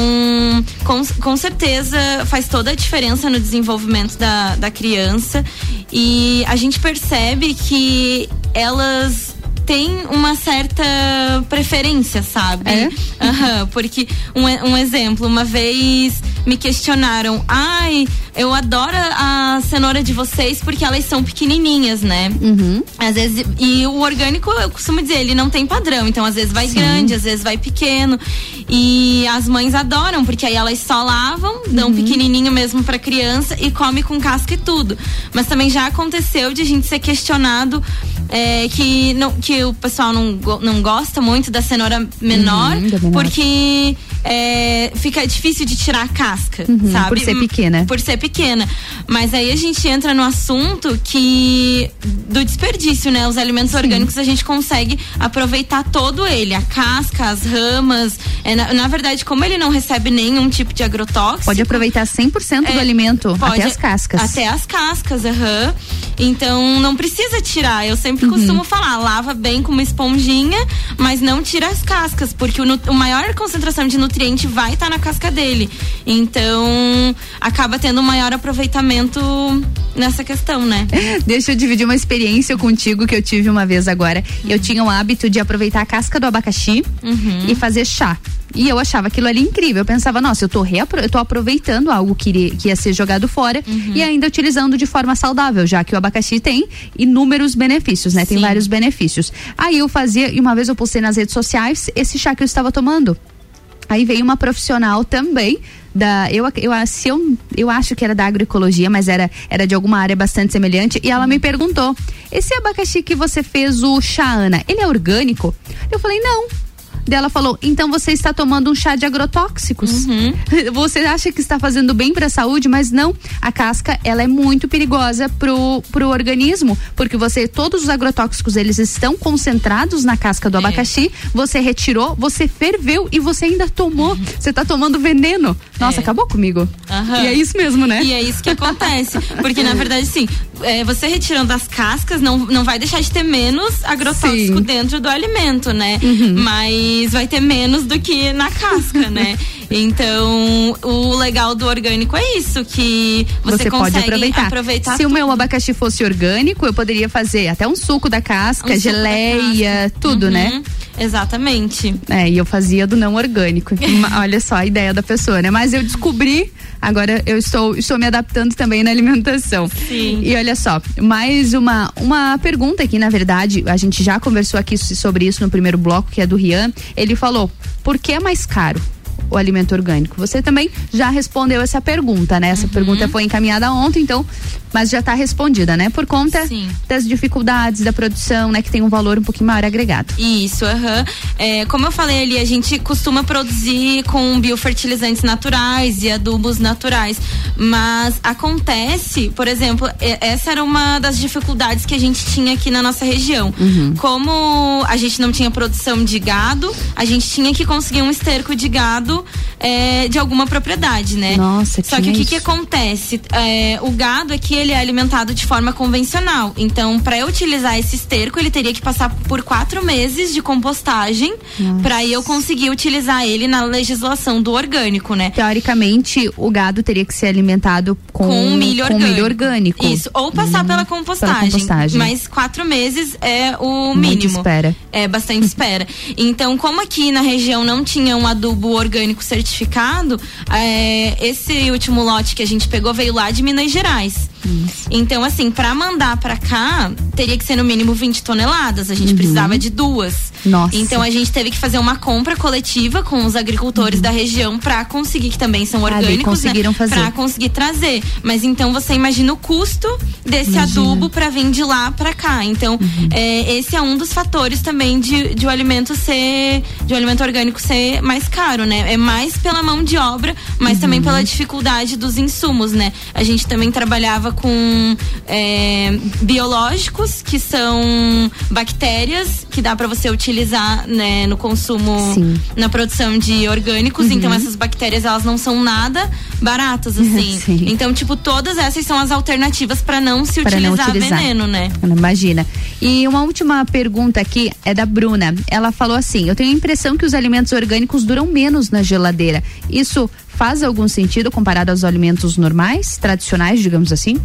com, com certeza faz toda a diferença no desenvolvimento da, da criança. E a gente percebe que elas têm uma certa preferência, sabe? É? Aham, porque um, um exemplo, uma vez me questionaram, ai, eu adoro a cenoura de vocês porque elas são pequenininhas, né? Uhum. Às vezes, e o orgânico, eu costumo dizer, ele não tem padrão. Então, às vezes vai Sim. grande, às vezes vai pequeno. E as mães adoram, porque aí elas só lavam, dão Uhum. pequenininho mesmo pra criança e come com casca e tudo. Mas também já aconteceu de a gente ser questionado é, que, não, que o pessoal não, não gosta muito da cenoura menor, Uhum, porque é, fica difícil de tirar a casca, Uhum, sabe? por ser pequena. Por ser pequena. Mas aí a gente entra no assunto que do desperdício, né? Os alimentos orgânicos a gente consegue aproveitar todo ele, a casca, as ramas. É, na, na verdade, como ele não recebe nenhum tipo de agrotóxico, Pode aproveitar 100% do alimento, É, pode- até as cascas. Até as cascas, aham. Então não precisa tirar. Eu sempre Uhum. costumo falar, lava bem com uma esponjinha, mas não tira as cascas, porque o, o maior concentração de nutriente vai estar na casca dele. Então acaba tendo um maior aproveitamento nessa questão, né? Deixa eu dividir uma experiência contigo que eu tive uma vez agora. Eu tinha o hábito de aproveitar a casca do abacaxi Uhum. e fazer chá. E eu achava aquilo ali incrível. Eu pensava, nossa, eu tô, reapro- eu tô aproveitando algo que, que ia ser jogado fora Uhum. e ainda utilizando de forma saudável, já que o abacaxi tem inúmeros benefícios, né? Tem vários benefícios. Aí eu fazia, e uma vez eu postei nas redes sociais esse chá que eu estava tomando. Aí veio uma profissional também da eu eu eu, eu acho que era da agroecologia, mas era era de alguma área bastante semelhante e ela me perguntou: "Esse abacaxi que você fez o chá Ana, ele é orgânico?" Eu falei: "Não". Daí ela falou: "Então você está tomando um chá de agrotóxicos. Você acha que está fazendo bem para a saúde, mas não. A casca, ela é muito perigosa pro pro organismo, porque você todos os agrotóxicos eles estão concentrados na casca do abacaxi. Você retirou, você ferveu e você ainda tomou. Você está tomando veneno. Nossa, acabou comigo. Aham. E é isso mesmo, né? E é isso que acontece. Porque, na verdade, sim, é, você retirando as cascas não, não vai deixar de ter menos agrotóxico Sim. dentro do alimento, né? Mas vai ter menos do que na casca, né? Então, o legal do orgânico é isso, que você, pode consegue aproveitar. aproveitar Se o tudo. meu abacaxi fosse orgânico, eu poderia fazer até um suco da casca, Um suco da geleia, tudo, Uhum, né? Exatamente. É, e eu fazia do não orgânico. Olha só a ideia da pessoa, né? Mas eu descobri, agora eu estou, estou me adaptando também na alimentação. Sim. E olha só, mais uma, uma pergunta aqui, na verdade, a gente já conversou aqui so- sobre isso no primeiro bloco, que é do Rian. Ele falou: por que é mais caro? O alimento orgânico. Você também já respondeu essa pergunta, né? Essa Uhum. pergunta foi encaminhada ontem, então, mas já está respondida, né? Por conta Sim. das dificuldades da produção, né? Que tem um valor um pouquinho maior agregado. Isso, aham. É, como eu falei ali, a gente costuma produzir com biofertilizantes naturais e adubos naturais. Mas acontece, por exemplo, essa era uma das dificuldades que a gente tinha aqui na nossa região. Como a gente não tinha produção de gado, a gente tinha que conseguir um esterco de gado é, de alguma propriedade, né? Nossa, Só que o que, que acontece? É, o gado aqui ele é alimentado de forma convencional. Então, para eu utilizar esse esterco, ele teria que passar por quatro meses de compostagem para eu conseguir utilizar ele na legislação do orgânico, né? Teoricamente, o gado teria que ser alimentado com, com milho com orgânico. milho orgânico. Isso, ou passar pela, compostagem, compostagem. Mas quatro meses é o mínimo. espera. É bastante espera. Então, como aqui na região não tinha um adubo orgânico certificado, é, esse último lote que a gente pegou veio lá de Minas Gerais. Então, assim, para mandar para cá, teria que ser no mínimo 20 toneladas. A gente Uhum. precisava de duas. Nossa. Então, a gente teve que fazer uma compra coletiva com os agricultores da região para conseguir, que também são Uhum. Ah, orgânicos, conseguiram né? fazer. Pra conseguir trazer. Mas então você imagina o custo desse Imagina. adubo para vir de lá para cá. Então, Uhum. é, esse é um dos fatores também de, de o alimento ser, de o alimento orgânico ser mais caro, né? É mais pela mão de obra, mas Uhum. também pela dificuldade dos insumos, né? A gente também trabalhava com é, biológicos, que são bactérias que dá para você utilizar né, no consumo, Sim. na produção de orgânicos. Uhum. Então essas bactérias elas não são nada baratas assim. Sim. Então tipo todas essas são as alternativas para não se Pra não utilizar, utilizar. veneno, né? Imagina. E uma última pergunta aqui é da Bruna. Ela falou assim: Eu tenho a impressão que os alimentos orgânicos duram menos na geladeira. Isso faz algum sentido comparado aos alimentos normais, tradicionais, digamos assim?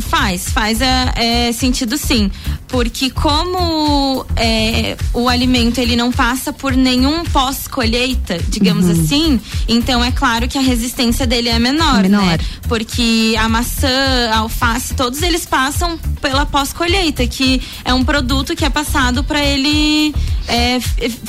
Faz, faz é, é, sentido sim. Porque como é, o alimento ele não passa por nenhum pós-colheita, digamos Uhum. assim, então é claro que a resistência dele é menor, Menor. né? Porque a maçã, a alface, todos eles passam pela pós-colheita, que é um produto que é passado para ele é,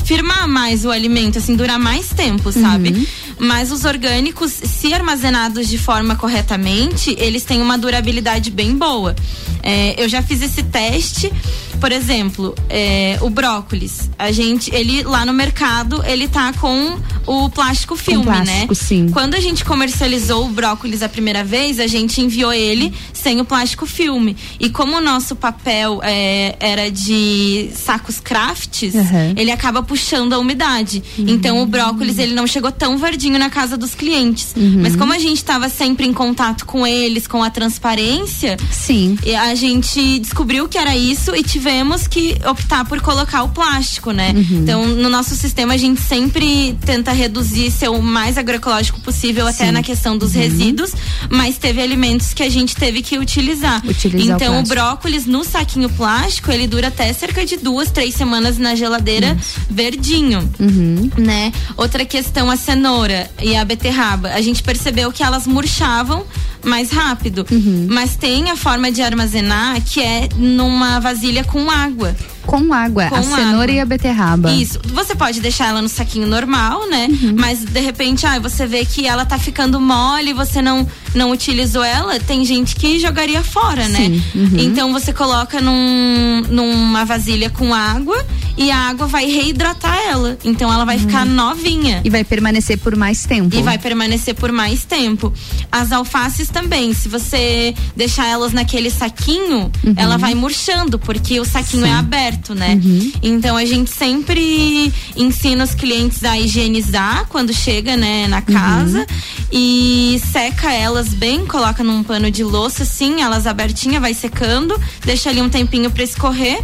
firmar mais o alimento, assim, durar mais tempo, sabe? Mas os orgânicos, se armazenados de forma corretamente, eles têm uma durabilidade bem boa. É, eu já fiz esse teste por exemplo, é, o brócolis, a gente, ele lá no mercado, ele tá com o plástico filme, plástico, né? sim. Quando a gente comercializou o brócolis a primeira vez, a gente enviou ele sem o plástico filme. E como o nosso papel é, era de sacos crafts, Uhum. ele acaba puxando a umidade. Então o brócolis ele não chegou tão verdinho na casa dos clientes. Uhum. Mas como a gente estava sempre em contato com eles, com a transparência, sim, a gente descobriu que era isso e tivemos que optar por colocar o plástico, né? Uhum. Então no nosso sistema a gente sempre tenta reduzir ser o mais agroecológico possível até Sim. na questão dos Uhum. resíduos, mas teve alimentos que a gente teve que utilizar. Utilizar o então o, plástico. brócolis no saquinho plástico ele dura até cerca de duas, três semanas na geladeira verdinho Uhum. né? Outra questão, a cenoura e a beterraba. A gente percebeu que elas murchavam mais rápido. Uhum. Mas tem a forma de armazenar que é numa vasilha com água. Com água, Com a cenoura água. e a beterraba. Isso. Você pode deixar ela no saquinho normal, né? Uhum. Mas de repente, ah, você vê que ela tá ficando mole, você não não utilizou ela, tem gente que jogaria fora, né? Sim. Uhum. Então você coloca num, numa vasilha com água e a água vai reidratar ela. Então ela vai ficar novinha. Uhum. E vai permanecer por mais tempo. E vai permanecer por mais tempo. As alfaces também, se você deixar elas naquele saquinho, Uhum. ela vai murchando, porque o saquinho Sim. é aberto, né? Uhum. Então a gente sempre ensina os clientes a higienizar quando chega, né, na casa e seca elas bem, coloca num pano de louça assim, elas abertinha, vai secando, deixa ali um tempinho para escorrer.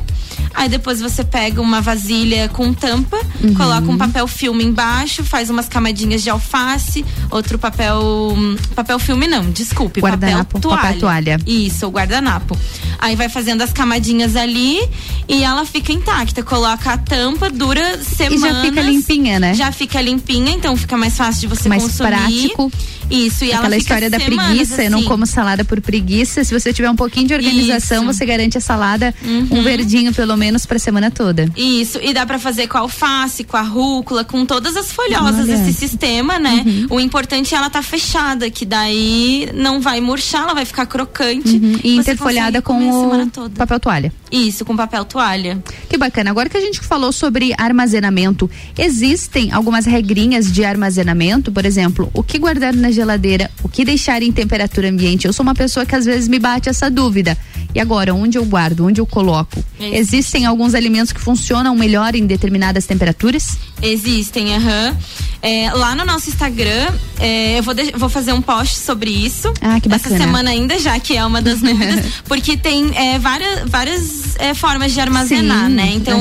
Aí depois você pega uma vasilha com tampa, Uhum. coloca um papel filme embaixo, faz umas camadinhas de alface, outro papel. Papel filme não, desculpe. Guardanapo, papel toalha. papel toalha. Isso, o guardanapo. Aí vai fazendo as camadinhas ali e ela fica intacta. Coloca a tampa, dura semanas. fica limpinha, né? Já fica limpinha, então fica mais fácil de você Mais consumir. prático. Isso, e ela Aquela história da preguiça, eu não assim. como salada por preguiça. Se você tiver um pouquinho de organização, Isso. você garante a salada, um Uhum. verdinho pelo menos pra semana toda. Isso, e dá pra fazer com a alface, com a rúcula, com todas as folhosas, Olha. esse sistema, né? Uhum. O importante é ela tá fechada, que daí não vai murchar, ela vai ficar crocante. Uhum. E interfolhada com o papel toalha. Isso, com papel toalha. Que bacana. Agora que a gente falou sobre armazenamento, existem algumas regrinhas de armazenamento, por exemplo, o que guardar na geladeira, o que deixar em temperatura ambiente. Eu sou uma pessoa que às vezes me bate essa dúvida. E agora, onde eu guardo, onde eu coloco? Existe. Existem alguns alimentos que funcionam melhor em determinadas temperaturas? Existem, aham. É, lá no nosso Instagram, é, eu vou, vou fazer um post sobre isso. Ah, que Essa bacana. semana ainda, já que é uma das dúvidas. porque tem é, várias, várias é, formas de armazenar, Sim, né? Então,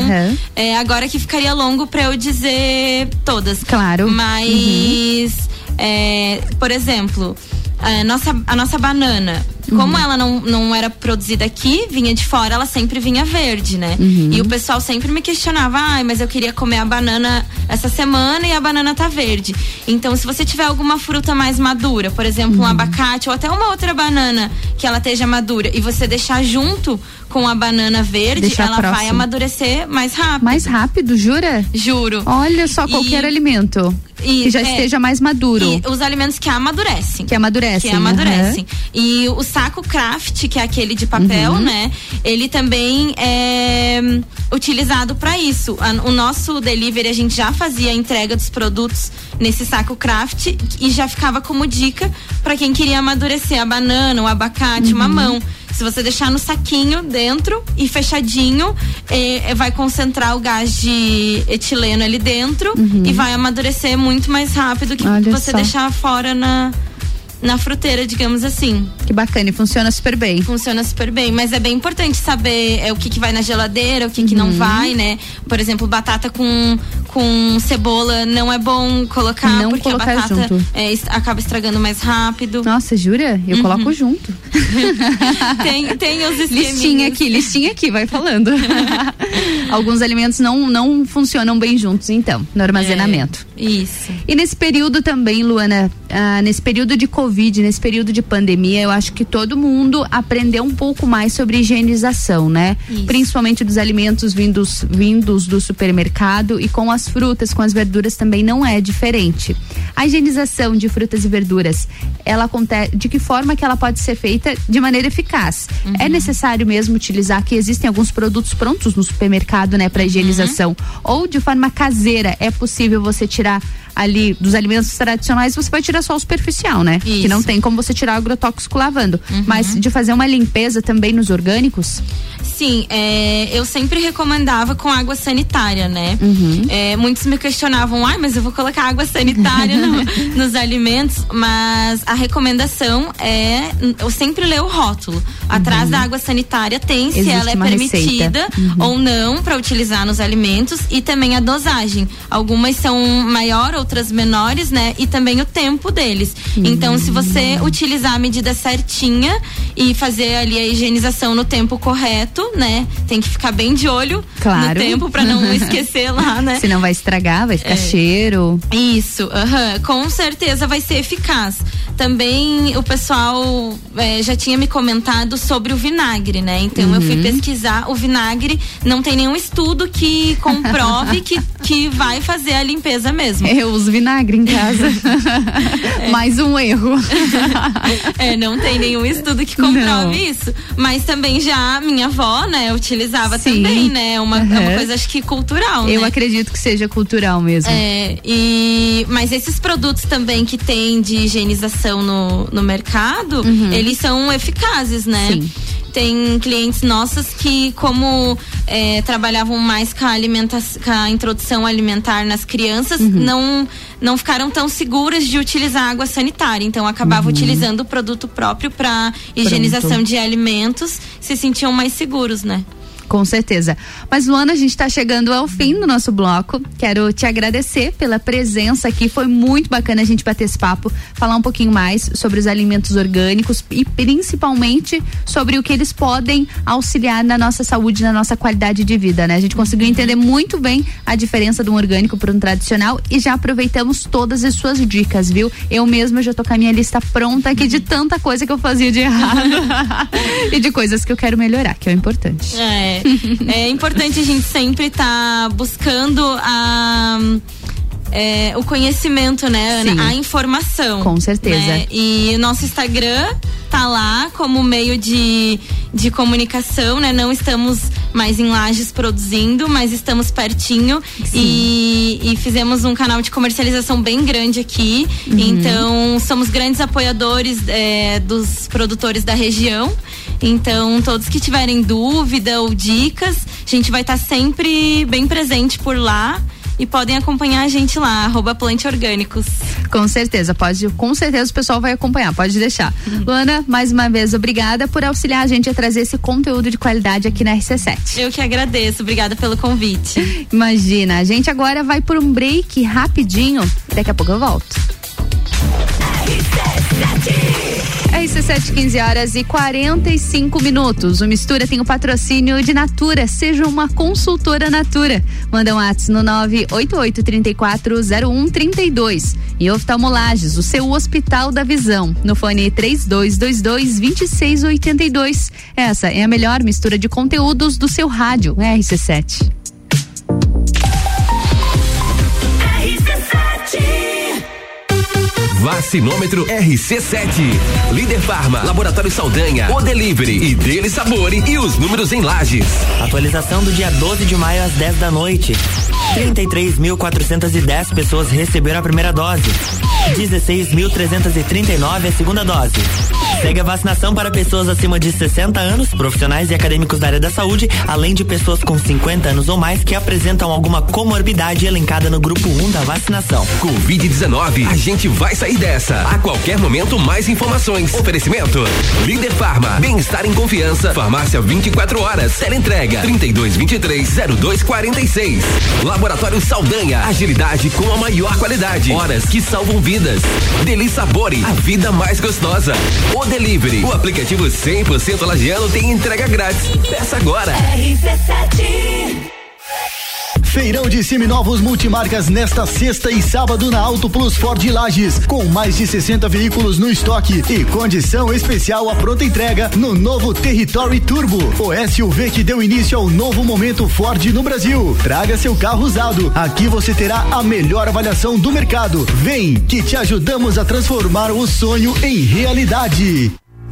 é, agora que ficaria longo pra eu dizer todas. Claro. Mas, é, por exemplo, a nossa, a nossa banana. Como ela não, não era produzida aqui, vinha de fora, ela sempre vinha verde, né? Uhum. E o pessoal sempre me questionava, ai, mas eu queria comer a banana essa semana e a banana tá verde. Então, se você tiver alguma fruta mais madura, por exemplo, Uhum. um abacate ou até uma outra banana que ela esteja madura e você deixar junto com a banana verde, Deixar ela vai amadurecer mais rápido. Mais rápido, jura? Juro. Olha só, qualquer E- alimento E- que já é, esteja mais maduro. e os alimentos que amadurecem. Que amadurecem, Que amadurecem. E o saco craft, que é aquele de papel, Uhum. né? Ele também é utilizado para isso. O nosso delivery, a gente já fazia a entrega dos produtos nesse saco craft e já ficava como dica para quem queria amadurecer a banana, o abacate, Uhum. o mamão. Se você deixar no saquinho dentro e fechadinho, eh, eh, vai concentrar o gás de etileno ali dentro e vai amadurecer muito mais rápido que Uhum. Olha você só. deixar fora na, na fruteira, digamos assim. Que bacana, e funciona super bem. Funciona super bem, mas é bem importante saber é, o que, que vai na geladeira, o que, que não Uhum. vai, né? Por exemplo, batata com, com cebola não é bom colocar, Não porque colocar a batata junto. é, acaba estragando mais rápido. Nossa, jura? Eu Uhum. coloco junto. tem, tem os. Listinha aqui, listinha aqui, vai falando. Alguns alimentos não, não funcionam bem juntos, então, no armazenamento. É, isso. E nesse período também, Luana, ah, nesse período de Covid, nesse período de pandemia, eu acho que todo mundo aprendeu um pouco mais sobre higienização, né? Isso. Principalmente dos alimentos vindos, vindos do supermercado e com as as frutas, com as verduras também não é diferente. A higienização de frutas e verduras, ela acontece de que forma que ela pode ser feita de maneira eficaz? Uhum. É necessário mesmo utilizar que existem alguns produtos prontos no supermercado, né, para higienização, Uhum. ou de forma caseira é possível você tirar ali dos alimentos tradicionais, você vai tirar só o superficial, né? Que não tem como você tirar o agrotóxico lavando. Uhum. Mas de fazer uma limpeza também nos orgânicos? Sim, é, eu sempre recomendava com água sanitária, né? Uhum. É, muitos me questionavam, ai, mas eu vou colocar água sanitária no- nos alimentos, mas a recomendação é eu sempre ler o rótulo. Atrás da água sanitária tem se Uhum. Existe ela é permitida. Uhum. ou não para utilizar nos alimentos e também a dosagem. Algumas são maior, outras menores, né? E também o tempo deles. Então, se você utilizar a medida certinha e fazer ali a higienização no tempo correto, né? Tem que ficar bem de olho Claro. no tempo para não esquecer lá, né? Senão vai estragar, vai ficar É. cheiro. Isso, aham, com certeza vai ser eficaz. Também o pessoal eh, já tinha me comentado sobre o vinagre, né? Então eu fui Uhum. pesquisar o vinagre, não tem nenhum estudo que comprove que, que vai fazer a limpeza mesmo. Eu uso vinagre em casa. Mais um erro. É, não tem nenhum estudo que comprove Não. isso. Mas também já minha avó, né, utilizava Sim. também, né? Uma, É uma coisa acho que cultural, Eu né? acredito que seja cultural mesmo. É, e, mas esses produtos também que tem de higienização no, no mercado, eles são eficazes, né? Sim. Tem clientes nossos que, como é, trabalhavam mais com a, alimentação, com a introdução alimentar nas crianças, não, não ficaram tão seguras de utilizar água sanitária. Então, acabavam utilizando o produto próprio para higienização Pronto. de alimentos, se sentiam mais seguros, né? Com certeza. Mas, Luana, a gente está chegando ao fim do nosso bloco. Quero te agradecer pela presença aqui. Foi muito bacana a gente bater esse papo, falar um pouquinho mais sobre os alimentos orgânicos e principalmente sobre o que eles podem auxiliar na nossa saúde, na nossa qualidade de vida, né? A gente conseguiu entender muito bem a diferença de um orgânico para um tradicional e já aproveitamos todas as suas dicas, viu? Eu mesma já tô com a minha lista pronta aqui de tanta coisa que eu fazia de errado e de coisas que eu quero melhorar, que é o importante. É, é importante a gente sempre estar buscando a, é, o conhecimento, né, Ana? Sim. A informação. Com certeza. né? E o nosso Instagram tá lá como meio de, de comunicação, né? Não estamos mais em lajes produzindo, mas estamos pertinho e, e fizemos um canal de comercialização bem grande aqui. Uhum. Então, somos grandes apoiadores é, dos produtores da região. Então, todos que tiverem dúvida ou dicas, a gente vai estar sempre bem presente por lá. E podem acompanhar a gente lá, arroba Plante Orgânicos. Com certeza, pode, com certeza o pessoal vai acompanhar, pode deixar. Luana, mais uma vez, obrigada por auxiliar a gente a trazer esse conteúdo de qualidade aqui na RC7. Eu que agradeço, obrigada pelo convite. Imagina, a gente agora vai por um break rapidinho daqui a pouco eu volto. RC7, 15 horas e 45 minutos. O Mistura tem o patrocínio de Natura. Seja uma consultora Natura. Manda um WhatsApp no 988-340132. E Oftalmolages, o seu Hospital da Visão. No fone 3222-2682. Essa é a melhor mistura de conteúdos do seu rádio. RC7. Vacinômetro RC7. Líder Farma, Laboratório Saldanha, O Delivery e Dele Sabore e os números em lajes. Atualização do dia 12 de maio às 10 da noite. 33.410 pessoas receberam a primeira dose. 16.339 a segunda dose. Segue a vacinação para pessoas acima de 60 anos, profissionais e acadêmicos da área da saúde, além de pessoas com 50 anos ou mais que apresentam alguma comorbidade elencada no grupo 1 da vacinação. Covid-19, a gente vai sair dessa. A qualquer momento, mais informações. Oferecimento: Líder Farma, bem-estar em confiança. Farmácia 24 horas. Teleentrega 3223-0246. Laboratório Saldanha, agilidade com a maior qualidade. Horas que salvam vidas. Deli Sabore, a vida mais gostosa. O Delivery, o aplicativo 100% lagiano tem entrega grátis. Peça agora. RC7 Feirão de seminovos multimarcas nesta sexta e sábado na Auto Plus Ford Lages, com mais de 60 veículos no estoque e condição especial à pronta entrega no novo Territory Turbo, o SUV que deu início ao novo momento Ford no Brasil. Traga seu carro usado. Aqui você terá a melhor avaliação do mercado. Vem, que te ajudamos a transformar o sonho em realidade.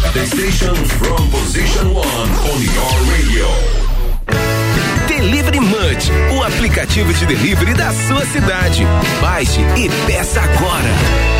The station from position one on your radio. Delivery Munch, o aplicativo de delivery da sua cidade. Baixe e peça agora.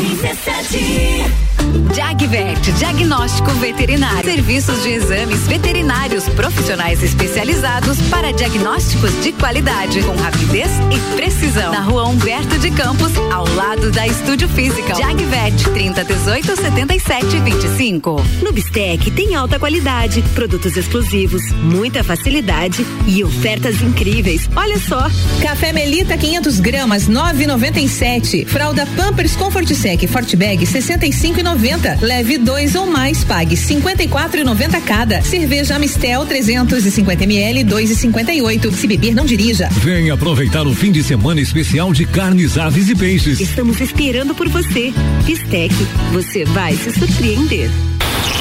RC7 Jagvet, diagnóstico veterinário. Serviços de exames veterinários profissionais especializados para diagnósticos de qualidade, com rapidez e precisão. Na rua Humberto de Campos, ao lado da Estúdio Física. Jagvet, 30 18 77 25. No Bistec tem alta qualidade, produtos exclusivos, muita facilidade e ofertas incríveis. Olha só. Café Melita 500 gramas 9,97. Fralda Pampers Comfort Sec Fortbag 65,90. Leve dois ou mais, pague 54,90 cada. Cerveja Amistel 350 ml 2,58. Se beber não dirija. Venha aproveitar o fim de semana especial de carnes, aves e peixes. Estamos esperando por você. Bistec, você vai se surpreender.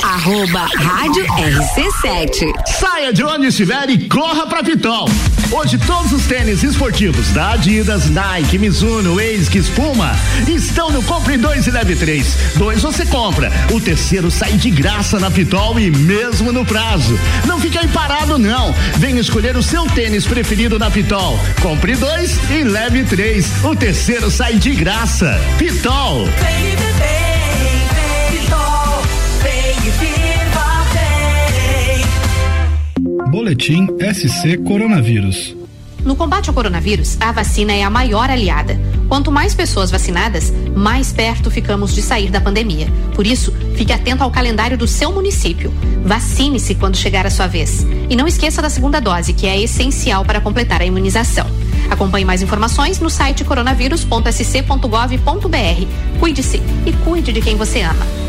Arroba Rádio RC7. Saia de onde estiver e corra pra Pitol. Hoje todos os tênis esportivos da Adidas, Nike, Mizuno, ASICS, Puma estão no Compre 2 e Leve 3. Dois você compra, o terceiro sai de graça na Pitol e mesmo no prazo. Não fique aí parado não. Venha escolher o seu tênis preferido na Pitol. Compre dois e leve três. O terceiro sai de graça. Pitol. Boletim SC Coronavírus. No combate ao coronavírus, a vacina é a maior aliada. Quanto mais pessoas vacinadas, mais perto ficamos de sair da pandemia. Por isso, fique atento ao calendário do seu município. Vacine-se quando chegar a sua vez. E não esqueça da segunda dose, que é essencial para completar a imunização. Acompanhe mais informações no site coronavírus.sc.gov.br. Cuide-se e cuide de quem você ama.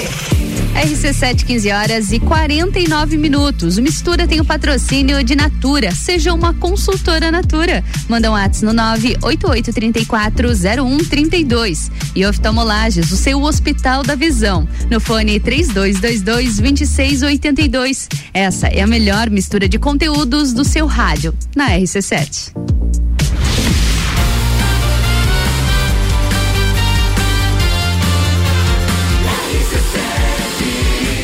15 horas e 49 minutos. O Mistura tem o patrocínio de Natura. Seja uma consultora Natura. Manda um WhatsApp no 988340132. E Oftalmolages, o seu Hospital da Visão. No fone 3222-2682. Essa é a melhor mistura de conteúdos do seu rádio, na RC7.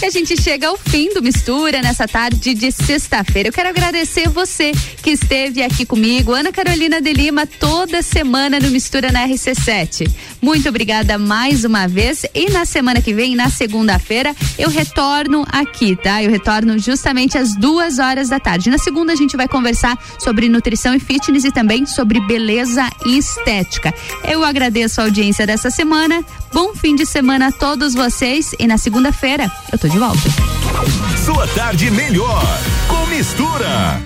E a gente chega ao fim do Mistura nessa tarde de sexta-feira. Eu quero agradecer você que esteve aqui comigo, Ana Carolina de Lima, toda semana no Mistura na RC7. Muito obrigada mais uma vez. E na semana que vem, na segunda-feira, eu retorno aqui, tá? Eu retorno justamente às duas horas da tarde. Na segunda, a gente vai conversar sobre nutrição e fitness e também sobre beleza e estética. Eu agradeço a audiência dessa semana. Bom fim de semana a todos vocês. E na segunda-feira, eu de volta. Sua tarde melhor com mistura.